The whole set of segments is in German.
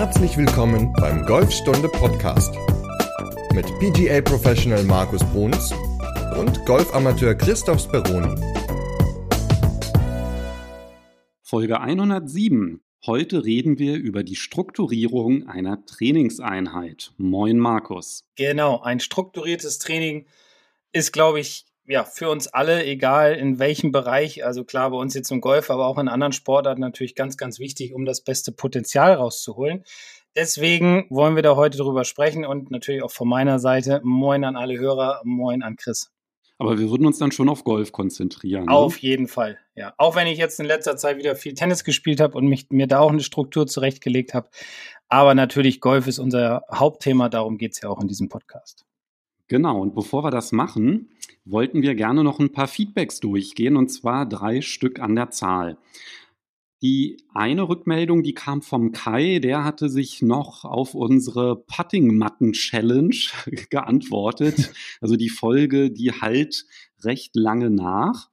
Herzlich willkommen beim Golfstunde Podcast mit PGA Professional Markus Bruns und Golfamateur Christoph Speroni. Folge 107. Heute reden wir über die Strukturierung einer Trainingseinheit. Moin Markus. Genau, ein strukturiertes Training ist, glaube ich, ja, für uns alle, egal in welchem Bereich, also klar bei uns jetzt im Golf, aber auch in anderen Sportarten natürlich ganz, ganz wichtig, um das beste Potenzial rauszuholen. Deswegen wollen wir da heute drüber sprechen und natürlich auch von meiner Seite Moin an alle Hörer, Moin an Chris. Aber wir würden uns dann schon auf Golf konzentrieren. Ne? Auf jeden Fall, ja. Auch wenn ich jetzt in letzter Zeit wieder viel Tennis gespielt habe und mich, mir da auch eine Struktur zurechtgelegt habe. Aber natürlich, Golf ist unser Hauptthema, darum geht es ja auch in diesem Podcast. Genau, und bevor wir das machen, wollten wir gerne noch ein paar Feedbacks durchgehen, und zwar drei Stück an der Zahl. Die eine Rückmeldung, die kam vom Kai, der hatte sich noch auf unsere Putting-Matten-Challenge geantwortet. Also die Folge, die halt recht lange nach.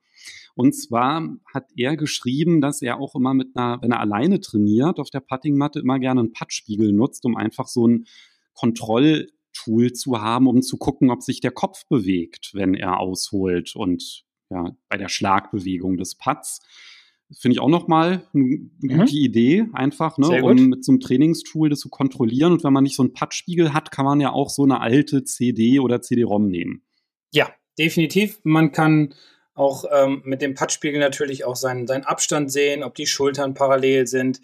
Und zwar hat er geschrieben, dass er auch immer mit einer, wenn er alleine trainiert, auf der Puttingmatte immer gerne einen Puttspiegel nutzt, um einfach so ein Kontroll Tool zu haben, um zu gucken, ob sich der Kopf bewegt, wenn er ausholt und ja, bei der Schlagbewegung des Putts. Finde ich auch nochmal eine mhm. gute Idee, einfach, ne, um mit so einem Trainingstool das zu kontrollieren. Und wenn man nicht so einen Puttspiegel hat, kann man ja auch so eine alte CD oder CD-ROM nehmen. Ja, definitiv. Man kann auch ähm, mit dem Puttspiegel natürlich auch seinen, seinen Abstand sehen, ob die Schultern parallel sind.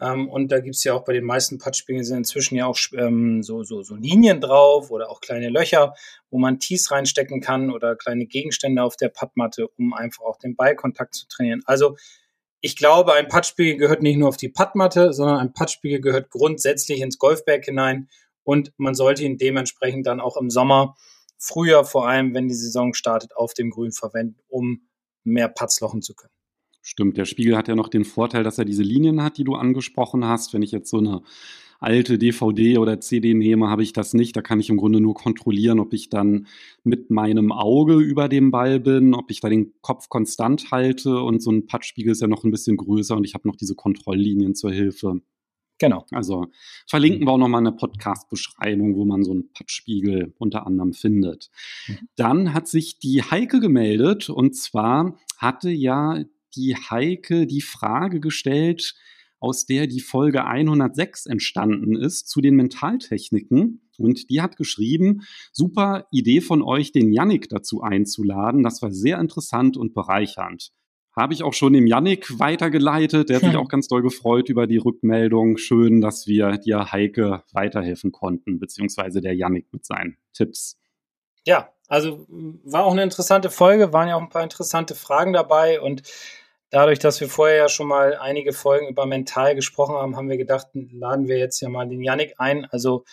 Ähm, und da gibt es ja auch bei den meisten Puttspiegeln sind inzwischen ja auch ähm, so, so, so Linien drauf oder auch kleine Löcher, wo man Tees reinstecken kann oder kleine Gegenstände auf der Puttmatte, um einfach auch den Ballkontakt zu trainieren. Also ich glaube, ein Puttspiegel gehört nicht nur auf die Puttmatte, sondern ein Puttspiegel gehört grundsätzlich ins Golfberg hinein und man sollte ihn dementsprechend dann auch im Sommer, früher vor allem, wenn die Saison startet, auf dem Grün verwenden, um mehr Putts lochen zu können. Stimmt, der Spiegel hat ja noch den Vorteil, dass er diese Linien hat, die du angesprochen hast. Wenn ich jetzt so eine alte DVD oder CD nehme, habe ich das nicht. Da kann ich im Grunde nur kontrollieren, ob ich dann mit meinem Auge über dem Ball bin, ob ich da den Kopf konstant halte und so ein Puttspiegel ist ja noch ein bisschen größer und ich habe noch diese Kontrolllinien zur Hilfe. Genau. Also verlinken wir auch nochmal eine Podcast-Beschreibung, wo man so einen Puttspiegel unter anderem findet. Mhm. Dann hat sich die Heike gemeldet und zwar hatte ja die Heike die Frage gestellt, aus der die Folge 106 entstanden ist, zu den Mentaltechniken. Und die hat geschrieben, super Idee von euch, den Yannick dazu einzuladen. Das war sehr interessant und bereichernd. Habe ich auch schon dem Yannick weitergeleitet. Der hat sich auch ganz doll gefreut über die Rückmeldung. Schön, dass wir dir Heike weiterhelfen konnten, beziehungsweise der Yannick mit seinen Tipps. Ja, also war auch eine interessante Folge, waren ja auch ein paar interessante Fragen dabei und dadurch, dass wir vorher ja schon mal einige Folgen über mental gesprochen haben, haben wir gedacht, laden wir jetzt ja mal den Yannick ein, also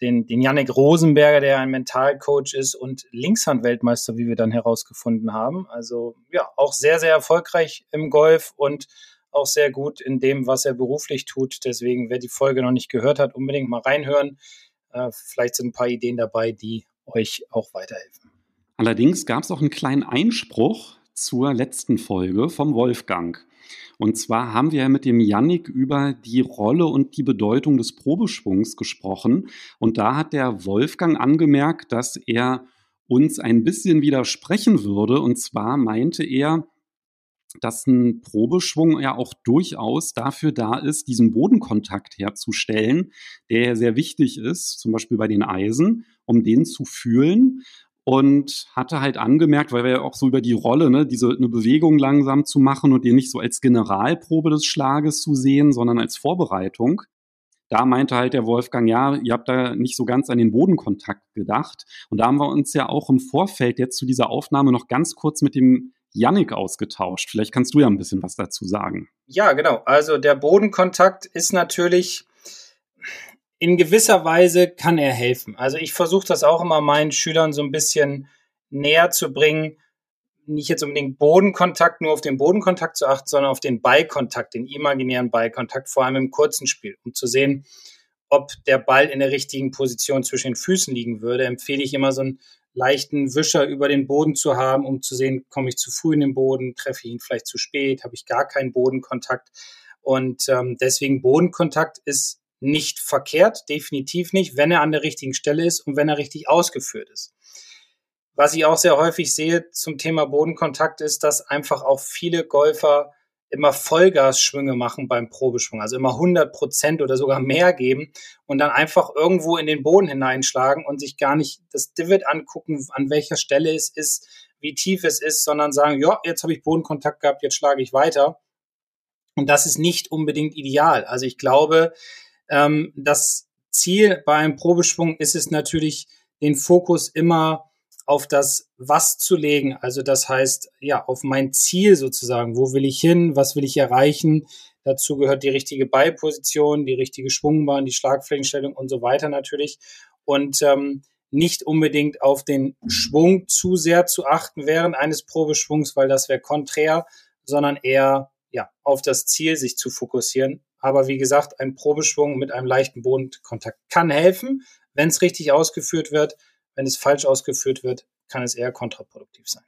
den, den Yannick Rosenberger, der ein Mentalcoach ist und Linkshandweltmeister, wie wir dann herausgefunden haben. Also ja, auch sehr, sehr erfolgreich im Golf und auch sehr gut in dem, was er beruflich tut. Deswegen, wer die Folge noch nicht gehört hat, unbedingt mal reinhören. Äh, vielleicht sind ein paar Ideen dabei, die euch auch weiterhelfen. Allerdings gab es auch einen kleinen Einspruch zur letzten Folge vom Wolfgang. Und zwar haben wir ja mit dem Yannick über die Rolle und die Bedeutung des Probeschwungs gesprochen. Und da hat der Wolfgang angemerkt, dass er uns ein bisschen widersprechen würde. Und zwar meinte er, dass ein Probeschwung ja auch durchaus dafür da ist, diesen Bodenkontakt herzustellen, der sehr wichtig ist, zum Beispiel bei den Eisen, um den zu fühlen und hatte halt angemerkt, weil wir ja auch so über die Rolle, ne, diese eine Bewegung langsam zu machen und ihr nicht so als Generalprobe des Schlages zu sehen, sondern als Vorbereitung. Da meinte halt der Wolfgang, ja, ihr habt da nicht so ganz an den Bodenkontakt gedacht. Und da haben wir uns ja auch im Vorfeld jetzt zu dieser Aufnahme noch ganz kurz mit dem Yannick ausgetauscht. Vielleicht kannst du ja ein bisschen was dazu sagen. Ja, genau. Also der Bodenkontakt ist natürlich in gewisser Weise kann er helfen. Also ich versuche das auch immer meinen Schülern so ein bisschen näher zu bringen, nicht jetzt unbedingt Bodenkontakt, nur auf den Bodenkontakt zu achten, sondern auf den Ballkontakt, den imaginären Ballkontakt, vor allem im kurzen Spiel, um zu sehen, ob der Ball in der richtigen Position zwischen den Füßen liegen würde, empfehle ich immer so einen leichten Wischer über den Boden zu haben, um zu sehen, komme ich zu früh in den Boden, treffe ich ihn vielleicht zu spät, habe ich gar keinen Bodenkontakt. Und ähm, deswegen Bodenkontakt ist nicht verkehrt, definitiv nicht, wenn er an der richtigen Stelle ist und wenn er richtig ausgeführt ist. Was ich auch sehr häufig sehe zum Thema Bodenkontakt ist, dass einfach auch viele Golfer immer Vollgasschwünge machen beim Probeschwung, also immer 100 Prozent oder sogar mehr geben und dann einfach irgendwo in den Boden hineinschlagen und sich gar nicht das Divot angucken, an welcher Stelle es ist, wie tief es ist, sondern sagen, ja, jetzt habe ich Bodenkontakt gehabt, jetzt schlage ich weiter. Und das ist nicht unbedingt ideal. Also ich glaube, ähm, das Ziel bei einem Probeschwung ist es natürlich, den Fokus immer auf das Was zu legen. Also das heißt, ja, auf mein Ziel sozusagen. Wo will ich hin? Was will ich erreichen? Dazu gehört die richtige Beiposition, die richtige Schwungbahn, die Schlagflächenstellung und so weiter natürlich. Und ähm, nicht unbedingt auf den Schwung zu sehr zu achten während eines Probeschwungs, weil das wäre konträr, sondern eher ja, auf das Ziel sich zu fokussieren. Aber wie gesagt, ein Probeschwung mit einem leichten Bodenkontakt kann helfen, wenn es richtig ausgeführt wird. Wenn es falsch ausgeführt wird, kann es eher kontraproduktiv sein.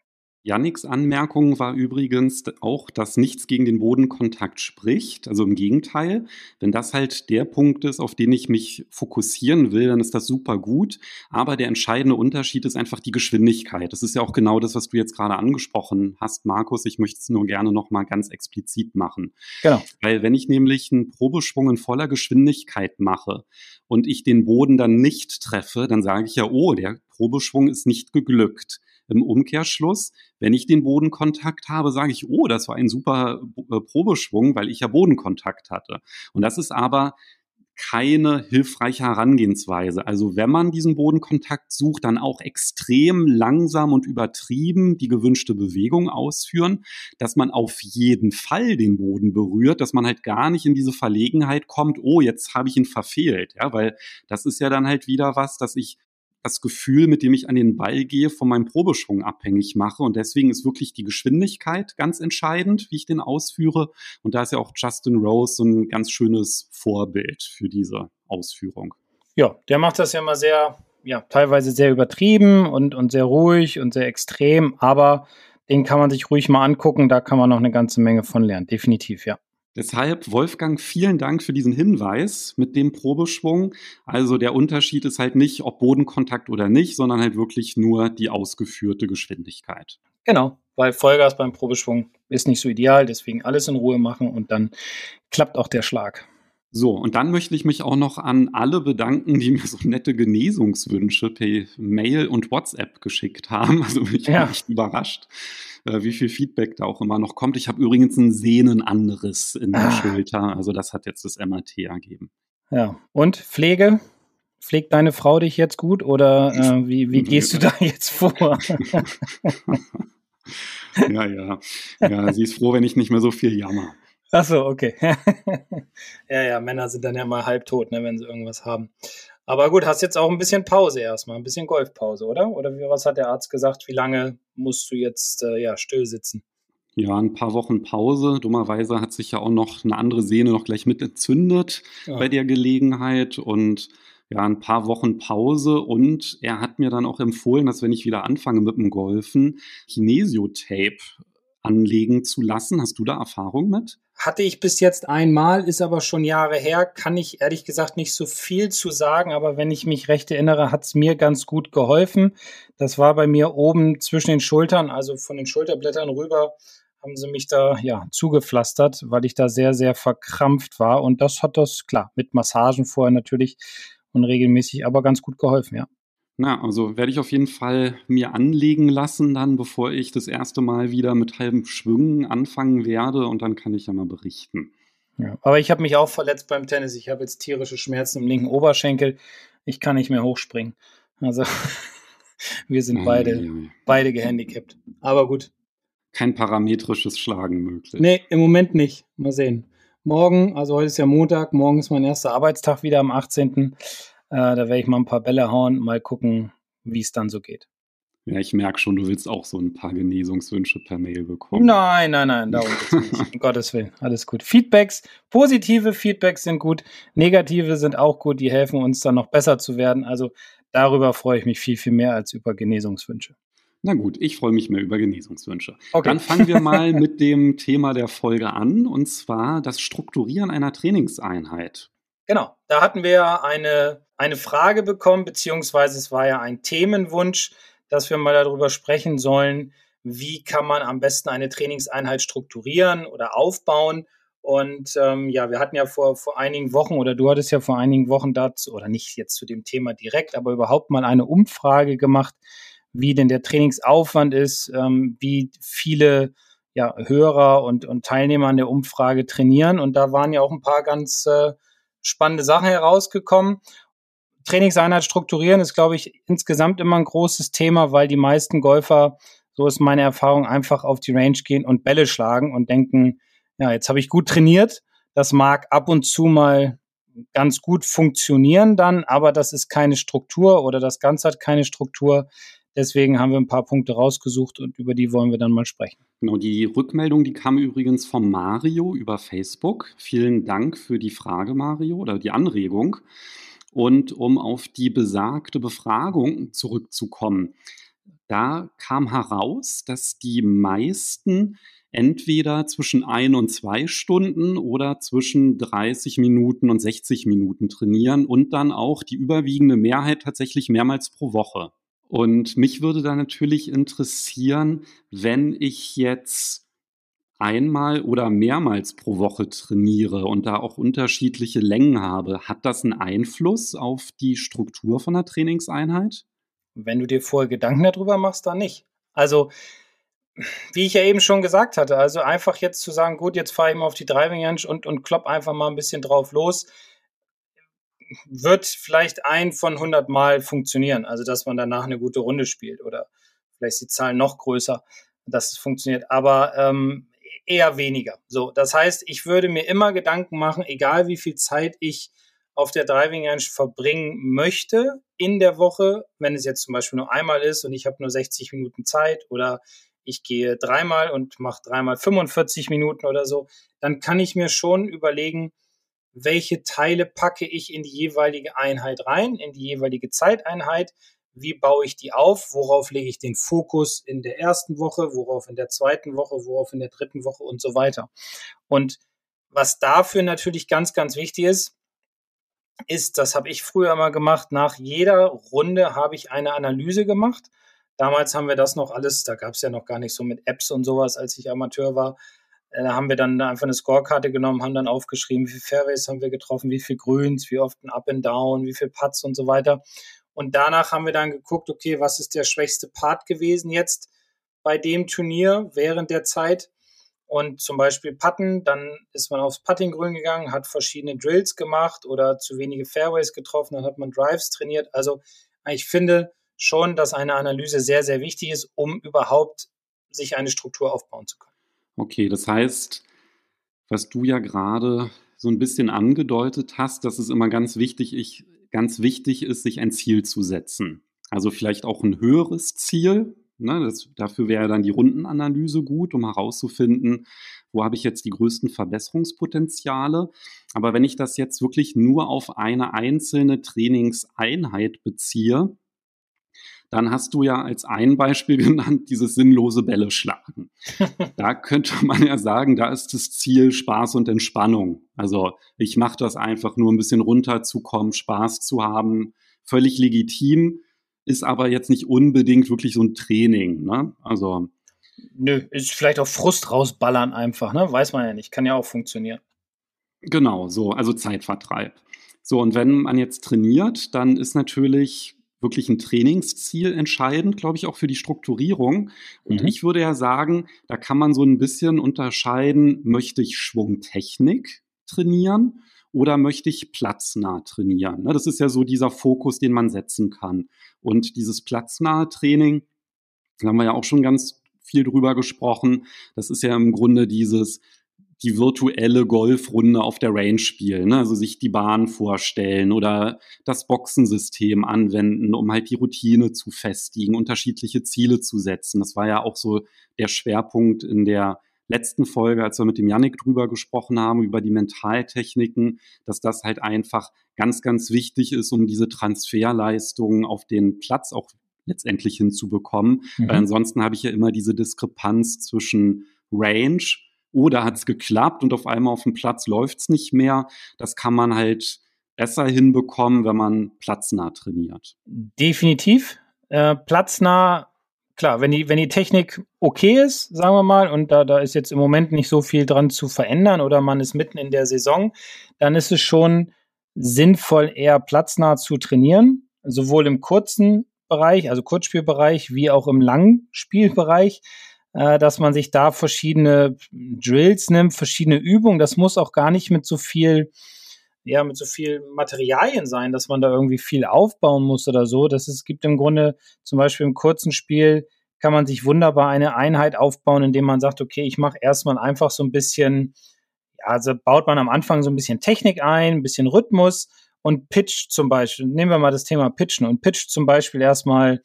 Yannicks Anmerkung war übrigens auch, dass nichts gegen den Bodenkontakt spricht. Also im Gegenteil, wenn das halt der Punkt ist, auf den ich mich fokussieren will, dann ist das super gut. Aber der entscheidende Unterschied ist einfach die Geschwindigkeit. Das ist ja auch genau das, was du jetzt gerade angesprochen hast, Markus. Ich möchte es nur gerne nochmal ganz explizit machen. Genau. Weil wenn ich nämlich einen Probeschwung in voller Geschwindigkeit mache und ich den Boden dann nicht treffe, dann sage ich ja, oh, der Probeschwung ist nicht geglückt. Im Umkehrschluss, wenn ich den Bodenkontakt habe, sage ich, oh, das war ein super äh, Probeschwung, weil ich ja Bodenkontakt hatte. Und das ist aber keine hilfreiche Herangehensweise. Also wenn man diesen Bodenkontakt sucht, dann auch extrem langsam und übertrieben die gewünschte Bewegung ausführen, dass man auf jeden Fall den Boden berührt, dass man halt gar nicht in diese Verlegenheit kommt, oh, jetzt habe ich ihn verfehlt, ja, weil das ist ja dann halt wieder was, dass ich das Gefühl, mit dem ich an den Ball gehe, von meinem Probeschwung abhängig mache. Und deswegen ist wirklich die Geschwindigkeit ganz entscheidend, wie ich den ausführe. Und da ist ja auch Justin Rose so ein ganz schönes Vorbild für diese Ausführung. Ja, der macht das ja immer sehr, ja, teilweise sehr übertrieben und, und sehr ruhig und sehr extrem, aber den kann man sich ruhig mal angucken, da kann man noch eine ganze Menge von lernen, definitiv, ja. Deshalb, Wolfgang, vielen Dank für diesen Hinweis mit dem Probeschwung. Also der Unterschied ist halt nicht, ob Bodenkontakt oder nicht, sondern halt wirklich nur die ausgeführte Geschwindigkeit. Genau, weil Vollgas beim Probeschwung ist nicht so ideal, deswegen alles in Ruhe machen und dann klappt auch der Schlag. So, und dann möchte ich mich auch noch an alle bedanken, die mir so nette Genesungswünsche per Mail und WhatsApp geschickt haben. Also ich bin ja. echt überrascht äh, wie viel Feedback da auch immer noch kommt. Ich habe übrigens ein Sehnenanriss in der ah. Schulter. Also das hat jetzt das MRT ergeben. Ja, und Pflege? Pflegt deine Frau dich jetzt gut oder äh, wie, wie gehst du da jetzt vor? ja, ja. Ja, sie ist froh, wenn ich nicht mehr so viel jammer. Ach so, okay. ja, ja, Männer sind dann ja mal halbtot, ne, wenn sie irgendwas haben. Aber gut, hast jetzt auch ein bisschen Pause erstmal, ein bisschen Golfpause, oder? Oder was hat der Arzt gesagt? Wie lange musst du jetzt äh, ja, still sitzen? Ja, ein paar Wochen Pause. Dummerweise hat sich ja auch noch eine andere Sehne noch gleich mit entzündet ja. bei der Gelegenheit und ja, ein paar Wochen Pause und er hat mir dann auch empfohlen, dass wenn ich wieder anfange mit dem Golfen, Kinesiotape anlegen zu lassen. Hast du da Erfahrung mit? Hatte ich bis jetzt einmal, ist aber schon Jahre her, kann ich ehrlich gesagt nicht so viel zu sagen, aber wenn ich mich recht erinnere, hat es mir ganz gut geholfen. Das war bei mir oben zwischen den Schultern, also von den Schulterblättern rüber, haben sie mich da ja zugepflastert, weil ich da sehr, sehr verkrampft war. Und das hat das, klar, mit Massagen vorher natürlich und regelmäßig, aber ganz gut geholfen, ja. Na, also werde ich auf jeden Fall mir anlegen lassen dann, bevor ich das erste Mal wieder mit halben Schwüngen anfangen werde und dann kann ich ja mal berichten. Ja, aber ich habe mich auch verletzt beim Tennis. Ich habe jetzt tierische Schmerzen im linken Oberschenkel. Ich kann nicht mehr hochspringen. Also wir sind beide, ja, ja. beide gehandicapt. Aber gut. Kein parametrisches Schlagen möglich. Nee, im Moment nicht. Mal sehen. Morgen, also heute ist ja Montag, morgen ist mein erster Arbeitstag wieder am 18. Äh, da werde ich mal ein paar Bälle hauen, mal gucken, wie es dann so geht. Ja, ich merke schon, du willst auch so ein paar Genesungswünsche per Mail bekommen. Nein, nein, nein, darum geht's nicht. um Gottes Willen, alles gut. Feedbacks, positive Feedbacks sind gut, negative sind auch gut, die helfen uns dann noch besser zu werden. Also darüber freue ich mich viel, viel mehr als über Genesungswünsche. Na gut, ich freue mich mehr über Genesungswünsche. Okay. Dann fangen wir mal mit dem Thema der Folge an, und zwar das Strukturieren einer Trainingseinheit. Genau, da hatten wir eine, eine Frage bekommen, beziehungsweise es war ja ein Themenwunsch, dass wir mal darüber sprechen sollen, wie kann man am besten eine Trainingseinheit strukturieren oder aufbauen. Und ähm, ja, wir hatten ja vor, vor einigen Wochen oder du hattest ja vor einigen Wochen dazu, oder nicht jetzt zu dem Thema direkt, aber überhaupt mal eine Umfrage gemacht, wie denn der Trainingsaufwand ist, ähm, wie viele ja, Hörer und, und Teilnehmer an der Umfrage trainieren. Und da waren ja auch ein paar ganz äh, spannende Sachen herausgekommen. Trainingseinheit strukturieren ist, glaube ich, insgesamt immer ein großes Thema, weil die meisten Golfer, so ist meine Erfahrung, einfach auf die Range gehen und Bälle schlagen und denken, ja, jetzt habe ich gut trainiert. Das mag ab und zu mal ganz gut funktionieren dann, aber das ist keine Struktur oder das Ganze hat keine Struktur. Deswegen haben wir ein paar Punkte rausgesucht und über die wollen wir dann mal sprechen. Genau, die Rückmeldung, die kam übrigens vom Mario über Facebook. Vielen Dank für die Frage, Mario, oder die Anregung. Und um auf die besagte Befragung zurückzukommen, da kam heraus, dass die meisten entweder zwischen ein und zwei Stunden oder zwischen 30 Minuten und 60 Minuten trainieren und dann auch die überwiegende Mehrheit tatsächlich mehrmals pro Woche. Und mich würde da natürlich interessieren, wenn ich jetzt einmal oder mehrmals pro Woche trainiere und da auch unterschiedliche Längen habe, hat das einen Einfluss auf die Struktur von der Trainingseinheit? Wenn du dir vorher Gedanken darüber machst, dann nicht. Also, wie ich ja eben schon gesagt hatte, also einfach jetzt zu sagen, gut, jetzt fahre ich mal auf die Driving Range und, und klopp einfach mal ein bisschen drauf los wird vielleicht ein von 100 Mal funktionieren. Also, dass man danach eine gute Runde spielt oder vielleicht ist die Zahl noch größer, dass es funktioniert, aber ähm, eher weniger. So, das heißt, ich würde mir immer Gedanken machen, egal wie viel Zeit ich auf der Driving Range verbringen möchte in der Woche, wenn es jetzt zum Beispiel nur einmal ist und ich habe nur 60 Minuten Zeit oder ich gehe dreimal und mache dreimal 45 Minuten oder so, dann kann ich mir schon überlegen, welche Teile packe ich in die jeweilige Einheit rein, in die jeweilige Zeiteinheit, wie baue ich die auf, worauf lege ich den Fokus in der ersten Woche, worauf in der zweiten Woche, worauf in der dritten Woche? Und so weiter. Und was dafür natürlich ganz, ganz wichtig ist, ist, das habe ich früher immer gemacht, nach jeder Runde habe ich eine Analyse gemacht. Damals haben wir das noch alles, da gab es ja noch gar nicht so mit Apps und sowas, als ich Amateur war, da haben wir dann einfach eine Scorekarte genommen, haben dann aufgeschrieben, wie viele Fairways haben wir getroffen, wie viel Grüns, wie oft ein Up and Down, wie viel Putts und so weiter. Und danach haben wir dann geguckt, okay, was ist der schwächste Part gewesen jetzt bei dem Turnier während der Zeit? Und zum Beispiel Putten, dann ist man aufs Puttinggrün gegangen, hat verschiedene Drills gemacht oder zu wenige Fairways getroffen, dann hat man Drives trainiert. Also ich finde schon, dass eine Analyse sehr, sehr wichtig ist, um überhaupt sich eine Struktur aufbauen zu können. Okay, das heißt, was du ja gerade so ein bisschen angedeutet hast, dass es immer ganz wichtig, ich, ganz wichtig ist, sich ein Ziel zu setzen. Also vielleicht auch ein höheres Ziel. Ne? Das, dafür wäre dann die Rundenanalyse gut, um herauszufinden, wo habe ich jetzt die größten Verbesserungspotenziale. Aber wenn ich das jetzt wirklich nur auf eine einzelne Trainingseinheit beziehe, dann hast du ja als ein Beispiel genannt, dieses sinnlose Bälle schlagen. da könnte man ja sagen, da ist das Ziel Spaß und Entspannung. Also ich mache das einfach nur ein bisschen runterzukommen, Spaß zu haben, völlig legitim, ist aber jetzt nicht unbedingt wirklich so ein Training. Ne? Also Nö, ist vielleicht auch Frust rausballern einfach, ne? Weiß man ja nicht, kann ja auch funktionieren. Genau, so, also Zeitvertreib. So, und wenn man jetzt trainiert, dann ist natürlich wirklich ein Trainingsziel entscheidend, glaube ich, auch für die Strukturierung. Und mhm. ich würde ja sagen, da kann man so ein bisschen unterscheiden, möchte ich Schwungtechnik trainieren oder möchte ich platznah trainieren? Ne, das ist ja so dieser Fokus, den man setzen kann. Und dieses platznahe Training, da haben wir ja auch schon ganz viel drüber gesprochen. Das ist ja im Grunde dieses, die virtuelle Golfrunde auf der Range spielen, ne? also sich die Bahn vorstellen oder das Boxensystem anwenden, um halt die Routine zu festigen, unterschiedliche Ziele zu setzen. Das war ja auch so der Schwerpunkt in der letzten Folge, als wir mit dem Yannick drüber gesprochen haben, über die Mentaltechniken, dass das halt einfach ganz, ganz wichtig ist, um diese Transferleistungen auf den Platz auch letztendlich hinzubekommen. Mhm. Weil ansonsten habe ich ja immer diese Diskrepanz zwischen Range oder hat es geklappt und auf einmal auf dem Platz läuft es nicht mehr. Das kann man halt besser hinbekommen, wenn man platznah trainiert? Definitiv. Äh, platznah, klar, wenn die, wenn die Technik okay ist, sagen wir mal, und da, da ist jetzt im Moment nicht so viel dran zu verändern oder man ist mitten in der Saison, dann ist es schon sinnvoll, eher platznah zu trainieren, sowohl im kurzen Bereich, also Kurzspielbereich, wie auch im Langspielbereich, äh, dass man sich da verschiedene Drills nimmt, verschiedene Übungen. Das muss auch gar nicht mit so viel ja, mit so viel Materialien sein, dass man da irgendwie viel aufbauen muss oder so. Das es gibt im Grunde zum Beispiel im kurzen Spiel kann man sich wunderbar eine Einheit aufbauen, indem man sagt, okay, ich mache erstmal einfach so ein bisschen, also baut man am Anfang so ein bisschen Technik ein, ein bisschen Rhythmus und pitcht zum Beispiel. Nehmen wir mal das Thema Pitchen und pitcht zum Beispiel erstmal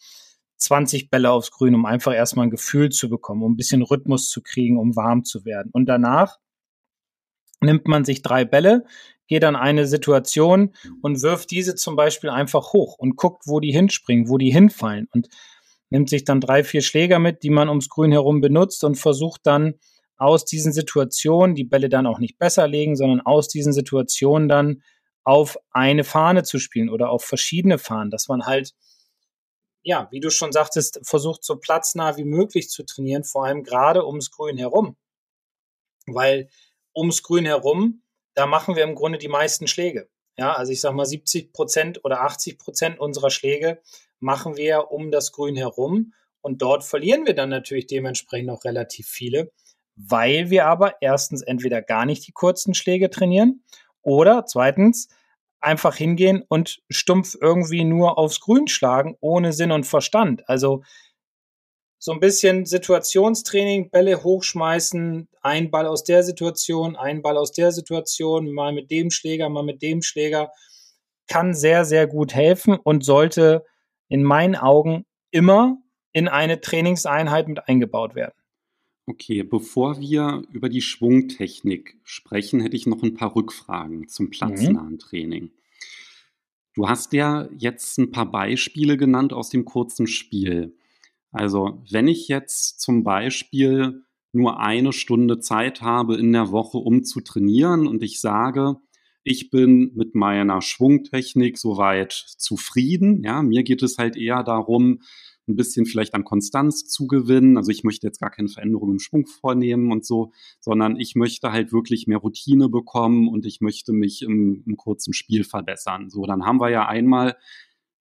20 Bälle aufs Grün, um einfach erstmal ein Gefühl zu bekommen, um ein bisschen Rhythmus zu kriegen, um warm zu werden. Und danach nimmt man sich drei Bälle, geht an eine Situation und wirft diese zum Beispiel einfach hoch und guckt, wo die hinspringen, wo die hinfallen und nimmt sich dann drei, vier Schläger mit, die man ums Grün herum benutzt und versucht dann aus diesen Situationen, die Bälle dann auch nicht besser legen, sondern aus diesen Situationen dann auf eine Fahne zu spielen oder auf verschiedene Fahnen, dass man halt, ja, wie du schon sagtest, versucht so platznah wie möglich zu trainieren, vor allem gerade ums Grün herum. Weil ums Grün herum da machen wir im Grunde die meisten Schläge. Ja, also ich sage mal 70 Prozent oder 80 Prozent unserer Schläge machen wir um das Grün herum und dort verlieren wir dann natürlich dementsprechend auch relativ viele, weil wir aber erstens entweder gar nicht die kurzen Schläge trainieren oder zweitens einfach hingehen und stumpf irgendwie nur aufs Grün schlagen, ohne Sinn und Verstand. Also so ein bisschen Situationstraining, Bälle hochschmeißen, ein Ball aus der Situation, ein Ball aus der Situation, mal mit dem Schläger, mal mit dem Schläger, kann sehr, sehr gut helfen und sollte in meinen Augen immer in eine Trainingseinheit mit eingebaut werden. Okay, bevor wir über die Schwungtechnik sprechen, hätte ich noch ein paar Rückfragen zum mhm. platznahen mhm. Training. Du hast ja jetzt ein paar Beispiele genannt aus dem kurzen Spiel. Also wenn ich jetzt zum Beispiel nur eine Stunde Zeit habe in der Woche, um zu trainieren und ich sage, ich bin mit meiner Schwungtechnik soweit zufrieden. Ja, mir geht es halt eher darum, ein bisschen vielleicht an Konstanz zu gewinnen. Also ich möchte jetzt gar keine Veränderung im Schwung vornehmen und so, sondern ich möchte halt wirklich mehr Routine bekommen und ich möchte mich im, im kurzen Spiel verbessern. So, dann haben wir ja einmal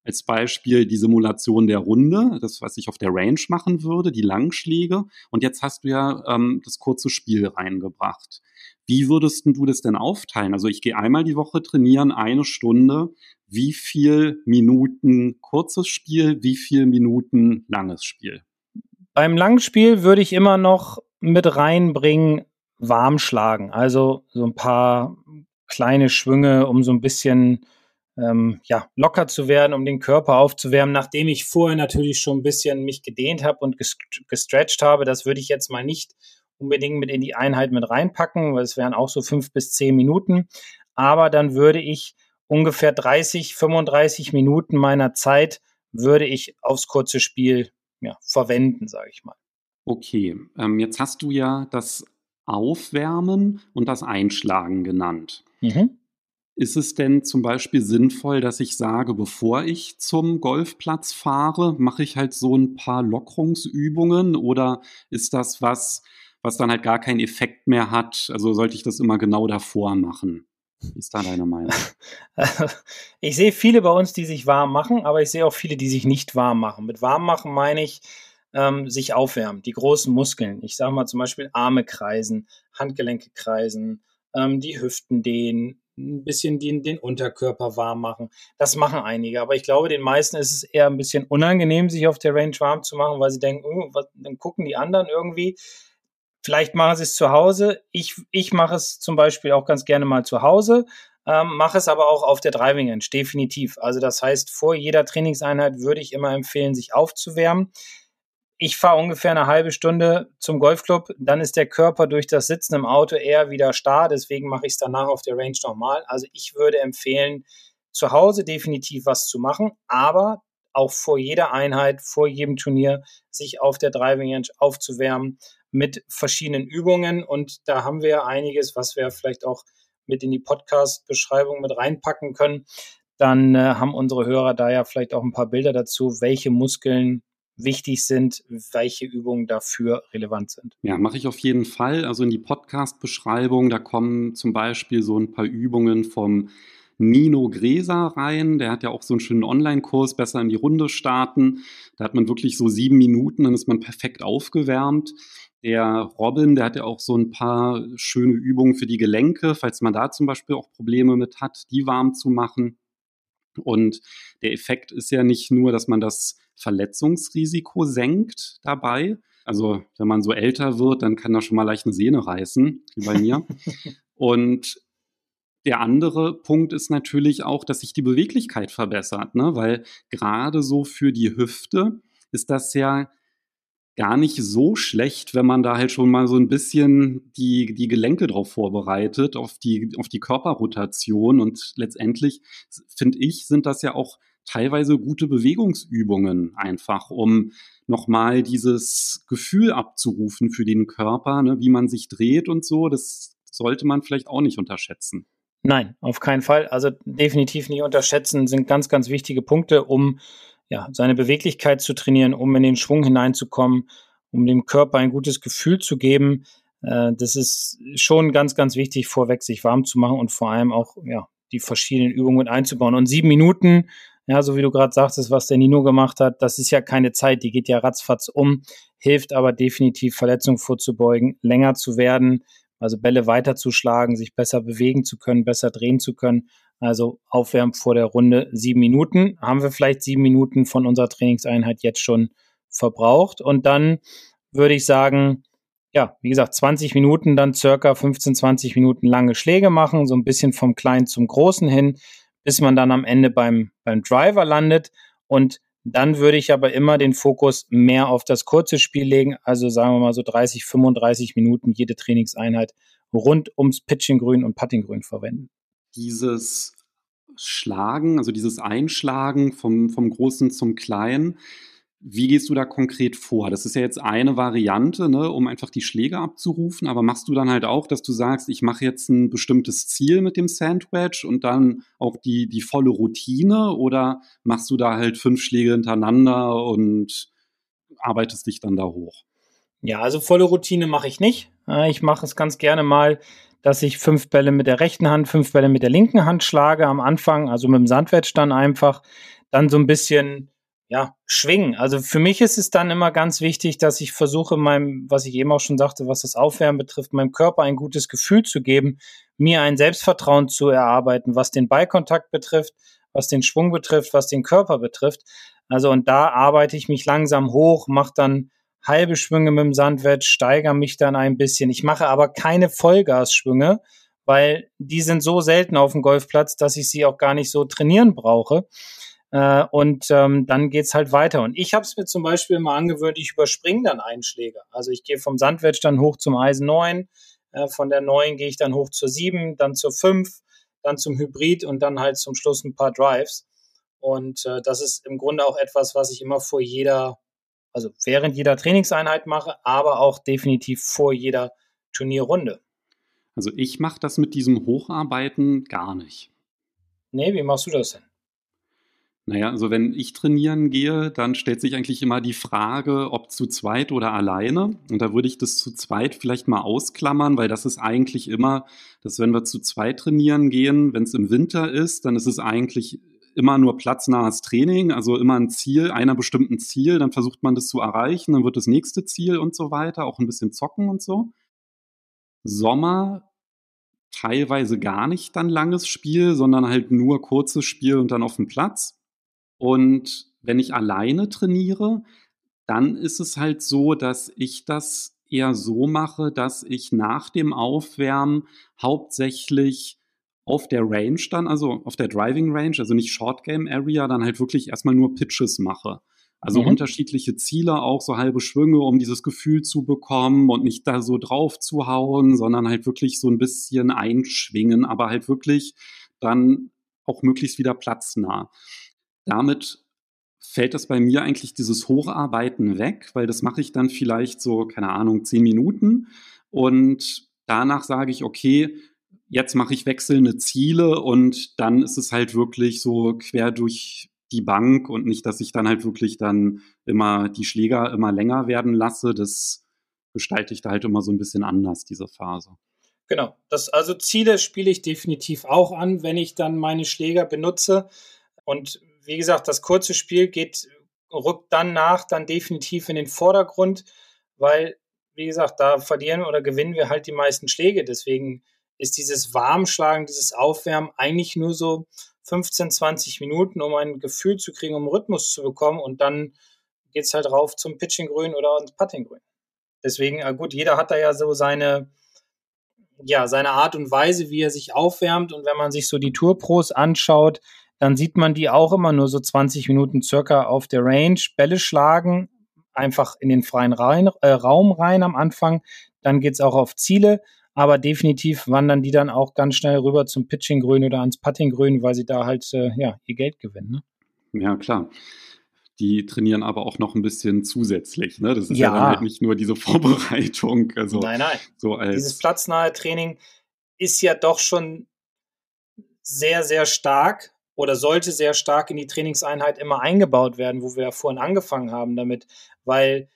als Beispiel die Simulation der Runde, das, was ich auf der Range machen würde, die Langschläge. Und jetzt hast du ja ähm, das kurze Spiel reingebracht. Wie würdest du das denn aufteilen? Also ich gehe einmal die Woche trainieren, eine Stunde. Wie viel Minuten kurzes Spiel, wie viel Minuten langes Spiel? Beim Langspiel würde ich immer noch mit reinbringen, warm schlagen. Also so ein paar kleine Schwünge, um so ein bisschen ähm, ja, locker zu werden, um den Körper aufzuwärmen, nachdem ich vorher natürlich schon ein bisschen mich gedehnt habe und gestretched habe. Das würde ich jetzt mal nicht unbedingt mit in die Einheit mit reinpacken, weil es wären auch so fünf bis zehn Minuten. Aber dann würde ich ungefähr 30, 35 Minuten meiner Zeit würde ich aufs kurze Spiel ja, verwenden, sage ich mal. Okay, ähm, jetzt hast du ja das Aufwärmen und das Einschlagen genannt. Mhm. Ist es denn zum Beispiel sinnvoll, dass ich sage, bevor ich zum Golfplatz fahre, mache ich halt so ein paar Lockerungsübungen oder ist das was, was dann halt gar keinen Effekt mehr hat? Also sollte ich das immer genau davor machen? Wie ist da deine Meinung? Ich sehe viele bei uns, die sich warm machen, aber ich sehe auch viele, die sich nicht warm machen. Mit warm machen meine ich, ähm, sich aufwärmen, die großen Muskeln. Ich sage mal zum Beispiel Arme kreisen, Handgelenke kreisen, ähm, die Hüften dehnen, ein bisschen den, den Unterkörper warm machen. Das machen einige, aber ich glaube, den meisten ist es eher ein bisschen unangenehm, sich auf der Range warm zu machen, weil sie denken, oh, was, dann gucken die anderen irgendwie. Vielleicht machen sie es zu Hause. Ich, ich mache es zum Beispiel auch ganz gerne mal zu Hause, ähm, mache es aber auch auf der Driving Range, definitiv. Also das heißt, vor jeder Trainingseinheit würde ich immer empfehlen, sich aufzuwärmen ich fahre ungefähr eine halbe Stunde zum Golfclub, dann ist der Körper durch das Sitzen im Auto eher wieder starr, deswegen mache ich es danach auf der Range nochmal. Also ich würde empfehlen, zu Hause definitiv was zu machen, aber auch vor jeder Einheit, vor jedem Turnier sich auf der Driving Range aufzuwärmen mit verschiedenen Übungen und da haben wir einiges, was wir vielleicht auch mit in die Podcast-Beschreibung mit reinpacken können, dann äh, haben unsere Hörer da ja vielleicht auch ein paar Bilder dazu, welche Muskeln wichtig sind, welche Übungen dafür relevant sind. Ja, mache ich auf jeden Fall. Also in die Podcast-Beschreibung, da kommen zum Beispiel so ein paar Übungen vom Nino Gräser rein. Der hat ja auch so einen schönen Online-Kurs, besser in die Runde starten. Da hat man wirklich so sieben Minuten, dann ist man perfekt aufgewärmt. Der Robin, der hat ja auch so ein paar schöne Übungen für die Gelenke, falls man da zum Beispiel auch Probleme mit hat, die warm zu machen. Und der Effekt ist ja nicht nur, dass man das Verletzungsrisiko senkt dabei. Also wenn man so älter wird, dann kann da schon mal leicht eine Sehne reißen, wie bei mir. Und der andere Punkt ist natürlich auch, dass sich die Beweglichkeit verbessert, ne? weil gerade so für die Hüfte ist das ja gar nicht so schlecht, wenn man da halt schon mal so ein bisschen die, die Gelenke drauf vorbereitet, auf die, auf die Körperrotation. Und letztendlich, finde ich, sind das ja auch teilweise gute Bewegungsübungen einfach, um nochmal dieses Gefühl abzurufen für den Körper, ne, wie man sich dreht und so. Das sollte man vielleicht auch nicht unterschätzen. Nein, auf keinen Fall. Also definitiv nicht unterschätzen, sind ganz, ganz wichtige Punkte, um ja, seine Beweglichkeit zu trainieren, um in den Schwung hineinzukommen, um dem Körper ein gutes Gefühl zu geben. Äh, das ist schon ganz, ganz wichtig, vorweg sich warm zu machen und vor allem auch ja, die verschiedenen Übungen mit einzubauen. Und sieben Minuten, ja, so wie du gerade sagtest, was der Nino gemacht hat, das ist ja keine Zeit, die geht ja ratzfatz um, hilft aber definitiv Verletzungen vorzubeugen, länger zu werden, also Bälle weiterzuschlagen, sich besser bewegen zu können, besser drehen zu können. Also Aufwärmen vor der Runde sieben Minuten. Haben wir vielleicht sieben Minuten von unserer Trainingseinheit jetzt schon verbraucht. Und dann würde ich sagen, ja, wie gesagt, 20 Minuten, dann circa 15, 20 Minuten lange Schläge machen, so ein bisschen vom Kleinen zum Großen hin, bis man dann am Ende beim, beim Driver landet. Und dann würde ich aber immer den Fokus mehr auf das kurze Spiel legen, also sagen wir mal so 30, 35 Minuten jede Trainingseinheit rund ums Pitchinggrün und Puttinggrün verwenden dieses Schlagen, also dieses Einschlagen vom, vom Großen zum Kleinen, wie gehst du da konkret vor? Das ist ja jetzt eine Variante, ne, um einfach die Schläge abzurufen, aber machst du dann halt auch, dass du sagst, ich mache jetzt ein bestimmtes Ziel mit dem Sandwich und dann auch die, die volle Routine oder machst du da halt fünf Schläge hintereinander und arbeitest dich dann da hoch? Ja, also volle Routine mache ich nicht. Ich mache es ganz gerne mal dass ich fünf Bälle mit der rechten Hand, fünf Bälle mit der linken Hand schlage am Anfang, also mit dem Sandwedge dann einfach, dann so ein bisschen ja, schwingen. Also für mich ist es dann immer ganz wichtig, dass ich versuche, meinem, was ich eben auch schon sagte, was das Aufwärmen betrifft, meinem Körper ein gutes Gefühl zu geben, mir ein Selbstvertrauen zu erarbeiten, was den Ballkontakt betrifft, was den Schwung betrifft, was den Körper betrifft. Also und da arbeite ich mich langsam hoch, mache dann halbe Schwünge mit dem Sandwedge, steigere mich dann ein bisschen. Ich mache aber keine Vollgasschwünge, weil die sind so selten auf dem Golfplatz, dass ich sie auch gar nicht so trainieren brauche. Äh, und ähm, dann geht's halt weiter. Und ich habe es mir zum Beispiel mal angewöhnt, ich überspringe dann Einschläge. Also ich gehe vom Sandwedge dann hoch zum Eisen 9, äh, von der 9 gehe ich dann hoch zur 7, dann zur 5, dann zum Hybrid und dann halt zum Schluss ein paar Drives. Und äh, das ist im Grunde auch etwas, was ich immer vor jeder also während jeder Trainingseinheit mache, aber auch definitiv vor jeder Turnierrunde. Also ich mache das mit diesem Hocharbeiten gar nicht. Nee, wie machst du das denn? Naja, also wenn ich trainieren gehe, dann stellt sich eigentlich immer die Frage, ob zu zweit oder alleine. Und da würde ich das zu zweit vielleicht mal ausklammern, weil das ist eigentlich immer, dass wenn wir zu zweit trainieren gehen, wenn es im Winter ist, dann ist es eigentlich immer nur platznahes Training, also immer ein Ziel, einer bestimmten Ziel, dann versucht man das zu erreichen, dann wird das nächste Ziel und so weiter, auch ein bisschen zocken und so. Sommer teilweise gar nicht dann langes Spiel, sondern halt nur kurzes Spiel und dann auf dem Platz. Und wenn ich alleine trainiere, dann ist es halt so, dass ich das eher so mache, dass ich nach dem Aufwärmen hauptsächlich auf der Range dann, also auf der Driving Range, also nicht Short Game Area, dann halt wirklich erstmal nur Pitches mache. Also mhm. unterschiedliche Ziele, auch so halbe Schwünge, um dieses Gefühl zu bekommen und nicht da so drauf zu hauen, sondern halt wirklich so ein bisschen einschwingen, aber halt wirklich dann auch möglichst wieder platznah. Damit fällt das bei mir eigentlich dieses Hocharbeiten weg, weil das mache ich dann vielleicht so, keine Ahnung, zehn Minuten und danach sage ich, okay, jetzt mache ich wechselnde Ziele und dann ist es halt wirklich so quer durch die Bank und nicht, dass ich dann halt wirklich dann immer die Schläger immer länger werden lasse. Das gestalte ich da halt immer so ein bisschen anders, diese Phase. Genau. Das, also Ziele spiele ich definitiv auch an, wenn ich dann meine Schläger benutze. Und wie gesagt, das kurze Spiel geht, rückt dann nach, dann definitiv in den Vordergrund, weil, wie gesagt, da verlieren oder gewinnen wir halt die meisten Schläge. Deswegen ist dieses Warmschlagen, dieses Aufwärmen eigentlich nur so 15, 20 Minuten, um ein Gefühl zu kriegen, um Rhythmus zu bekommen. Und dann geht es halt rauf zum Pitching-Grün oder ins Putting-Grün. Deswegen, äh, gut, jeder hat da ja so seine, ja, seine Art und Weise, wie er sich aufwärmt. Und wenn man sich so die Tour-Pros anschaut, dann sieht man die auch immer nur so 20 Minuten circa auf der Range, Bälle schlagen, einfach in den freien rein, äh, Raum rein am Anfang. Dann geht's auch auf Ziele, aber definitiv wandern die dann auch ganz schnell rüber zum Pitching-Grün oder ans Putting-Grün, weil sie da halt äh, ja, ihr Geld gewinnen. Ne? Ja, klar die trainieren aber auch noch ein bisschen zusätzlich. Ne? Das ist ja, ja dann halt nicht nur diese Vorbereitung. Also nein, nein. So als Dieses platznahe Training ist ja doch schon sehr, sehr stark oder sollte sehr stark in die Trainingseinheit immer eingebaut werden, wo wir ja vorhin angefangen haben damit, weil